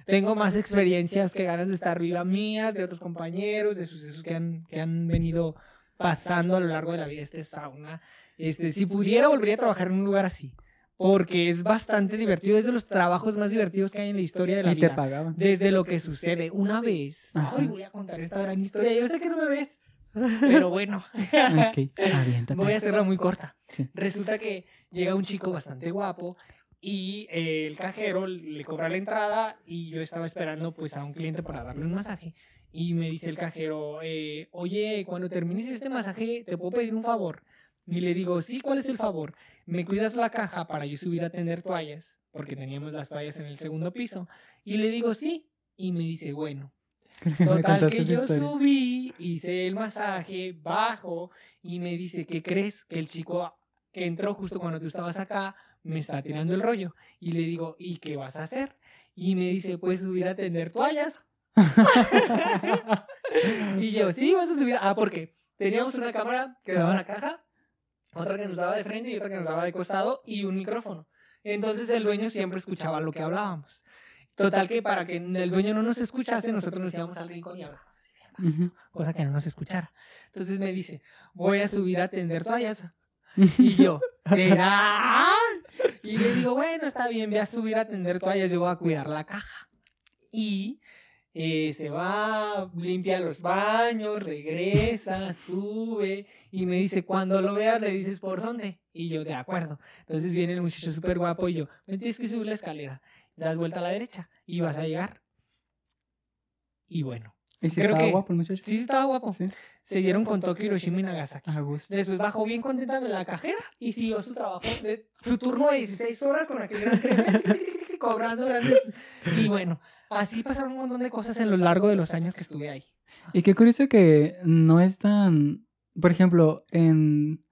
tengo más experiencias que ganas de estar viva mías, de otros compañeros, de sucesos que han, que han venido pasando a lo largo de la vida este sauna. Este, si pudiera, volvería a trabajar en un lugar así. porque es bastante divertido, es de los trabajos más divertidos que hay en la historia de la Y vida. te pagaban. Desde lo que sucede una vez. Ajá. Ay, voy a contar esta gran historia. Yo sé que no me ves. Pero bueno, Ok, aviéntate. voy a hacerla muy corta. Sí. Resulta que llega un chico bastante guapo y eh, el cajero le cobra la entrada y yo estaba esperando pues a un cliente para darle un masaje. Y me dice el cajero, eh, oye, cuando termines este masaje, ¿te puedo pedir un favor? Y le digo, sí, ¿cuál es el favor? Me cuidas la caja para yo subir a tender toallas, porque teníamos las toallas en el segundo piso. Y le digo, sí. Y me dice, bueno. Total que yo historia. subí, hice el masaje, bajo y me dice, ¿qué crees? Que el chico que entró justo cuando tú estabas acá me está tirando el rollo. Y le digo, ¿y qué vas a hacer? Y me dice, pues subir a tender toallas. y yo, sí, vas a subir. Ah, porque teníamos una cámara que daba la caja, otra que nos daba de frente y otra que nos daba de costado y un micrófono. Entonces el dueño siempre escuchaba lo que hablábamos. Total que para que el dueño no nos escuchase, nosotros nos íbamos al rincón y hablábamos así bien bajo, Ujú. cosa que no nos escuchara. Entonces me dice, voy a subir a tender toallas. Y yo, ¿será? Y le digo, bueno, está bien, voy a subir a tender toallas, yo voy a cuidar la caja. Y eh, se va, limpia los baños, regresa, sube y me dice, cuando lo veas le dices por dónde. Y yo, de acuerdo. Entonces viene el muchacho súper guapo y yo, me tienes que subir la escalera, das vuelta a la derecha y vas a llegar. Y bueno, ¿Y si Creo estaba que- guapo el muchacho? sí estaba guapo. Sí. Se dieron con Tokio, Hiroshima y Nagasaki. A gusto. Después bajó bien contenta de la cajera y siguió su trabajo, de, su turno de 16 horas con aquel gran cobrando grandes. Y bueno, así pasaron un montón de cosas en lo largo de los años que estuve ahí. Y qué curioso que no es tan, por ejemplo, en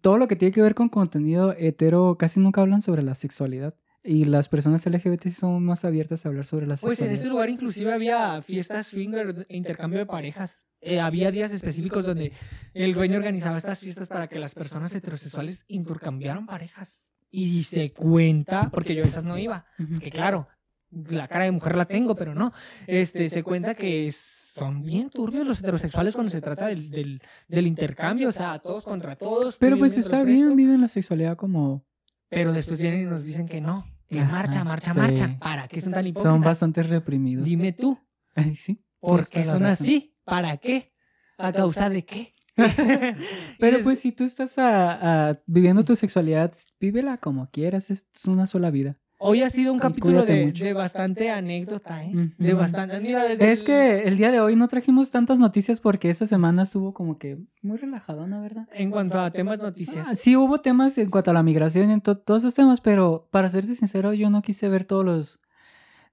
todo lo que tiene que ver con contenido hetero, casi nunca hablan sobre la sexualidad. Y las personas LGBT son más abiertas a hablar sobre la Pues en este lugar inclusive había fiestas swinger, e intercambio de parejas. Eh, había días específicos donde el dueño organizaba estas fiestas para que las personas heterosexuales intercambiaran parejas. Y se cuenta, porque yo a esas no iba, que claro, la cara de mujer la tengo, pero no. Este, se cuenta que son bien turbios los heterosexuales cuando se trata del, del, del intercambio, o sea, todos contra todos. Pero pues está bien, viven la sexualidad como... Pero después vienen y nos dicen que no, que Ajá, marcha, marcha, sí. marcha. ¿Para qué son tan hipócritas? Son bastante reprimidos. Dime tú, Ay, sí. ¿por qué son así? ¿Para qué? ¿A causa de qué? Pero pues si tú estás a- a- viviendo tu sexualidad, vívela como quieras, es una sola vida. Hoy ha sido un capítulo de, bastante anécdota, ¿eh? De bastante. Mira, desde Es el- que el día de hoy no trajimos tantas noticias porque esta semana estuvo como que muy relajadona, ¿verdad? En cuanto a temas noticias. Ah, sí hubo temas en cuanto a la migración y en to- todos esos temas, pero para serte sincero, yo no quise ver todos los...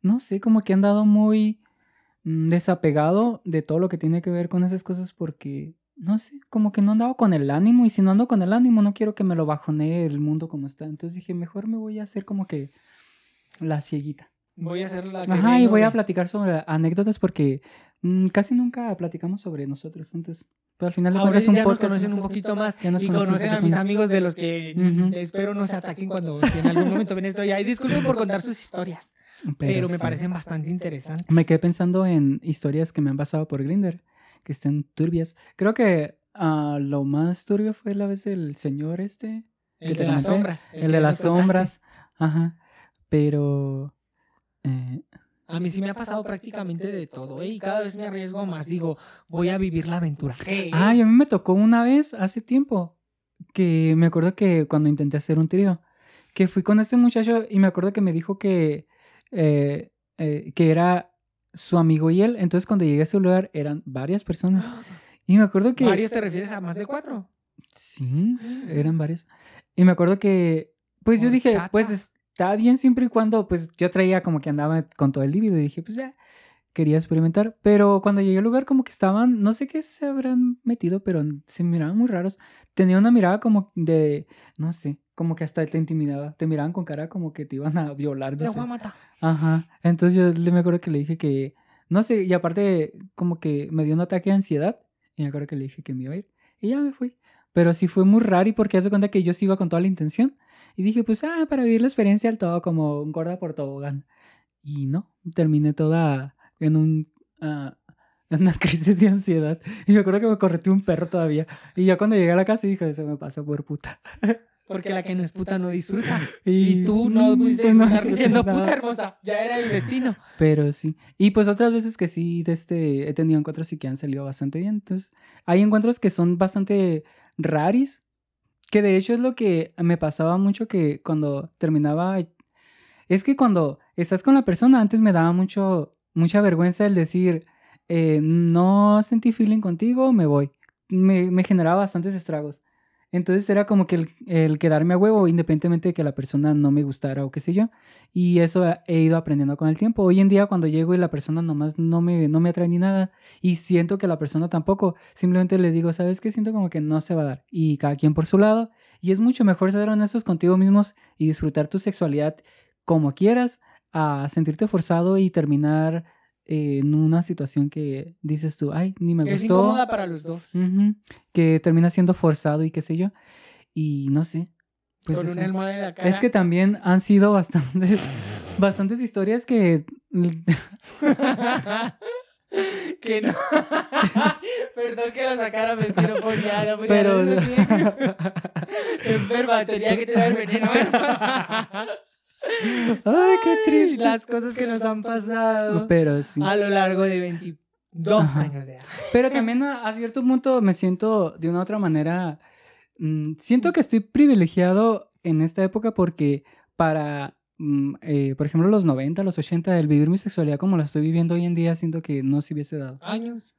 No sé, como que han dado muy mm, desapegado de todo lo que tiene que ver con esas cosas porque, no sé, como que no andaba con el ánimo y si no ando con el ánimo no quiero que me lo bajonee el mundo como está. Entonces dije, mejor me voy a hacer como que la cieguita. Voy a hacer la que Ajá, y voy a platicar sobre anécdotas porque mm, casi nunca platicamos sobre nosotros, entonces... Pero al final de Ahora cuentas es un ya nos conocen un poquito más Ya nos y conocen a mis amigos de los que espero no se ataquen cuando si en algún momento ven esto. Y ahí disculpen por contar sus historias, pero, me sí. parecen bastante interesantes. Me quedé pensando en historias que me han pasado por Grinder, que estén turbias. Creo que ah, lo más turbio fue la vez del señor este, El que de te las sombras. el, de las contaste. sombras. Ajá. Pero eh, A mí sí me ha pasado prácticamente de todo, ¿eh? Y cada vez me arriesgo más. Digo, voy a vivir la aventura. Ay, a mí me tocó una vez hace tiempo que me acuerdo que cuando intenté hacer un trío, que fui con este muchacho y me acuerdo que me dijo que, eh, eh, que era su amigo y él. Entonces cuando llegué a su lugar eran varias personas. Y me acuerdo que... ¿Varios te refieres a más de cuatro? Sí, eran varios. Y me acuerdo que, pues yo dije, pues está bien siempre y cuando, pues yo traía como que andaba con todo el líbido y dije, pues ya, quería experimentar. Pero cuando llegué al lugar como que estaban, no sé qué se habrán metido, pero se miraban muy raros. Tenía una mirada como de, no sé, como que hasta te intimidaba. Te miraban con cara como que te iban a violar. Te voy a matar. Ajá. Entonces yo le me acuerdo que le dije que, no sé, y aparte como que me dio un ataque de ansiedad y me acuerdo que le dije que me iba a ir y ya me fui. Pero sí fue muy raro y porque hace cuenta que yo sí iba con toda la intención y dije pues ah, para vivir la experiencia al todo como un gorda por tobogán. Y no, terminé toda en un... en una crisis de ansiedad. Y me acuerdo que me correteó un perro todavía. Y ya cuando llegué a la casa dije, eso me pasó por puta. Porque la que no es puta no disfruta. Y, tú no pudiste pues, disfrutar diciendo puta hermosa. Ya era el destino. Pero sí. Y pues otras veces que sí, este, he tenido encuentros y que han salido bastante bien. Entonces, hay encuentros que son bastante raris. Que de hecho es lo que me pasaba mucho que cuando terminaba. Es que cuando estás con la persona, antes me daba mucho, mucha vergüenza el decir, eh, no sentí feeling contigo, me voy. Me, me generaba bastantes estragos. Entonces era como que el, quedarme a huevo, independientemente de que la persona no me gustara o qué sé yo. Y eso he ido aprendiendo con el tiempo. Hoy en día cuando llego y la persona nomás no me, no me atrae ni nada y siento que la persona tampoco, simplemente le digo, ¿sabes qué? Siento como que no se va a dar. Y cada quien por su lado. Y es mucho mejor ser honestos contigo mismos y disfrutar tu sexualidad como quieras a sentirte forzado y terminar en una situación que dices tú, ay, ni me gustó. Es incómoda para los dos. que termina siendo forzado y qué sé yo. Y no sé. Pues Con una almohada en la cara. Es que también han sido bastante, bastantes historias que... que no. Perdón que la sacara, pero es que no podía, no podía. Pero... Enferma, tenía que tener veneno. Ay, qué triste. Las cosas que nos han pasado. Pero sí. A lo largo de 22 años de edad. Pero también a, cierto punto me siento de una otra manera. Mm, siento que estoy privilegiado en esta época porque para. Mm, eh, por ejemplo, los 90, los 80, el vivir mi sexualidad como la estoy viviendo hoy en día, siento que no se hubiese dado. Años.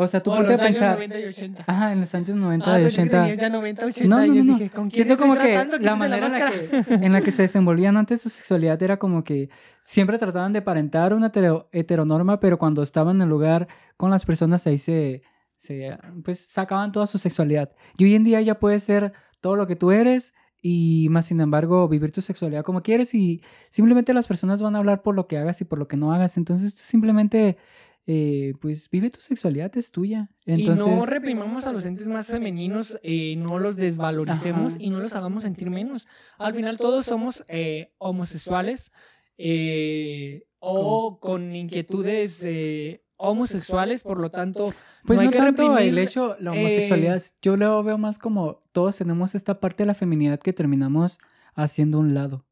O sea, tú ponte a pensar. 90 y 80. Ajá, en los años 90 ah, y 80. Que ya 90, 80 no, no, no, Dije, ¿con quién Siento como que la manera en la que, en la que, se desenvolvían antes su sexualidad era como que siempre trataban de aparentar una heteronorma, pero cuando estaban en el lugar con las personas ahí se, se, pues sacaban toda su sexualidad. Y hoy en día ya puedes ser todo lo que tú eres y más sin embargo vivir tu sexualidad como quieres y simplemente las personas van a hablar por lo que hagas y por lo que no hagas. Entonces tú simplemente eh, pues vive tu sexualidad, es tuya. Entonces... Y no reprimamos a los entes más femeninos, eh, no los desvaloricemos y no los hagamos sentir menos. Al final todos somos eh, homosexuales o con inquietudes homosexuales, por lo tanto, pues no hay que tanto el hecho, la homosexualidad, yo lo veo más como todos tenemos esta parte de la feminidad que terminamos haciendo un lado.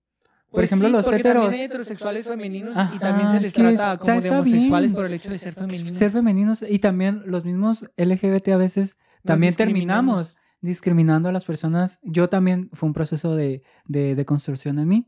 Por pues ejemplo, los porque heteros. También hay heterosexuales femeninos y también se les trata como de homosexuales por el hecho de ser femeninos. Ser femeninos y también los mismos LGBT a veces también terminamos discriminando a las personas. Yo también fue un proceso de, de, construcción en mí.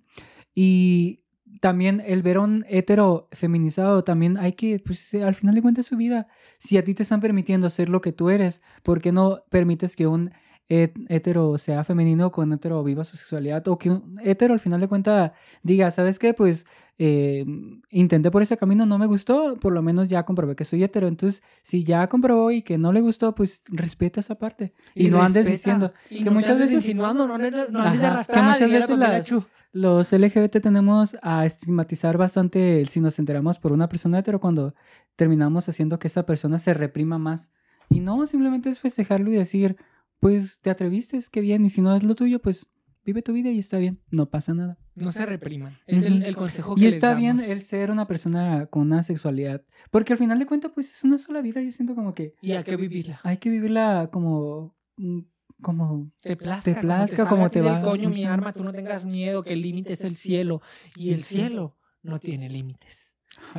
Y también el ver a un hetero feminizado también hay que, pues al final de cuentas su vida. Si a ti te están permitiendo ser lo que tú eres, ¿por qué no permites que un hetero sea femenino con hetero viva su sexualidad o que un hetero al final de cuentas diga, ¿sabes qué? Pues eh, intenté por ese camino, no me gustó, por lo menos ya comprobé que soy hetero. Entonces, si ya comprobó y que no le gustó, pues respeta esa parte. Y, no andes diciendo que muchas veces insinuando, no, no andes que muchas veces los LGBT tenemos a estigmatizar bastante si nos enteramos por una persona hetero cuando terminamos haciendo que esa persona se reprima más. Y no, simplemente es festejarlo y decir, pues te atreviste, qué bien, y si no es lo tuyo, pues vive tu vida y está bien, no pasa nada. No se repriman, es el, consejo que Y está bien el ser una persona con una sexualidad, porque al final de cuentas, pues es una sola vida, yo siento como que... Y hay que vivirla. Hay que vivirla como... Mm, como te plazca, te plazca como te, va. coño mi arma, tú no tengas miedo, que el límite es el cielo. Y el cielo no tiene límites.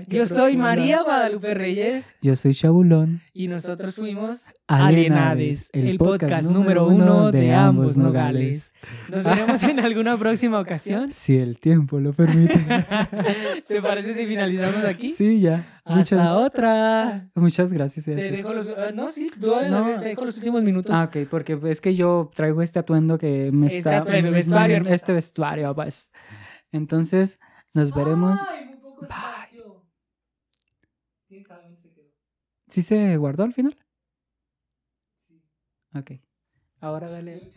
Yo soy María Guadalupe Reyes. Yo soy Chabulón. Y nosotros fuimos Alienades, el, podcast, número uno de ambos nogales. Nos veremos en alguna próxima ocasión. Si el tiempo lo permite. ¿Te parece si finalizamos aquí? Sí, ya. Hasta otra. Muchas gracias. Te dejo los, ah, no, sí, te dejo los últimos minutos. Ah, ok, porque es que yo traigo este atuendo que me este está... Atuendo, vestuario, este vestuario, pues. Entonces, nos veremos. Bye. ¿Sí se guardó al final? Sí. Ok. Ahora dale.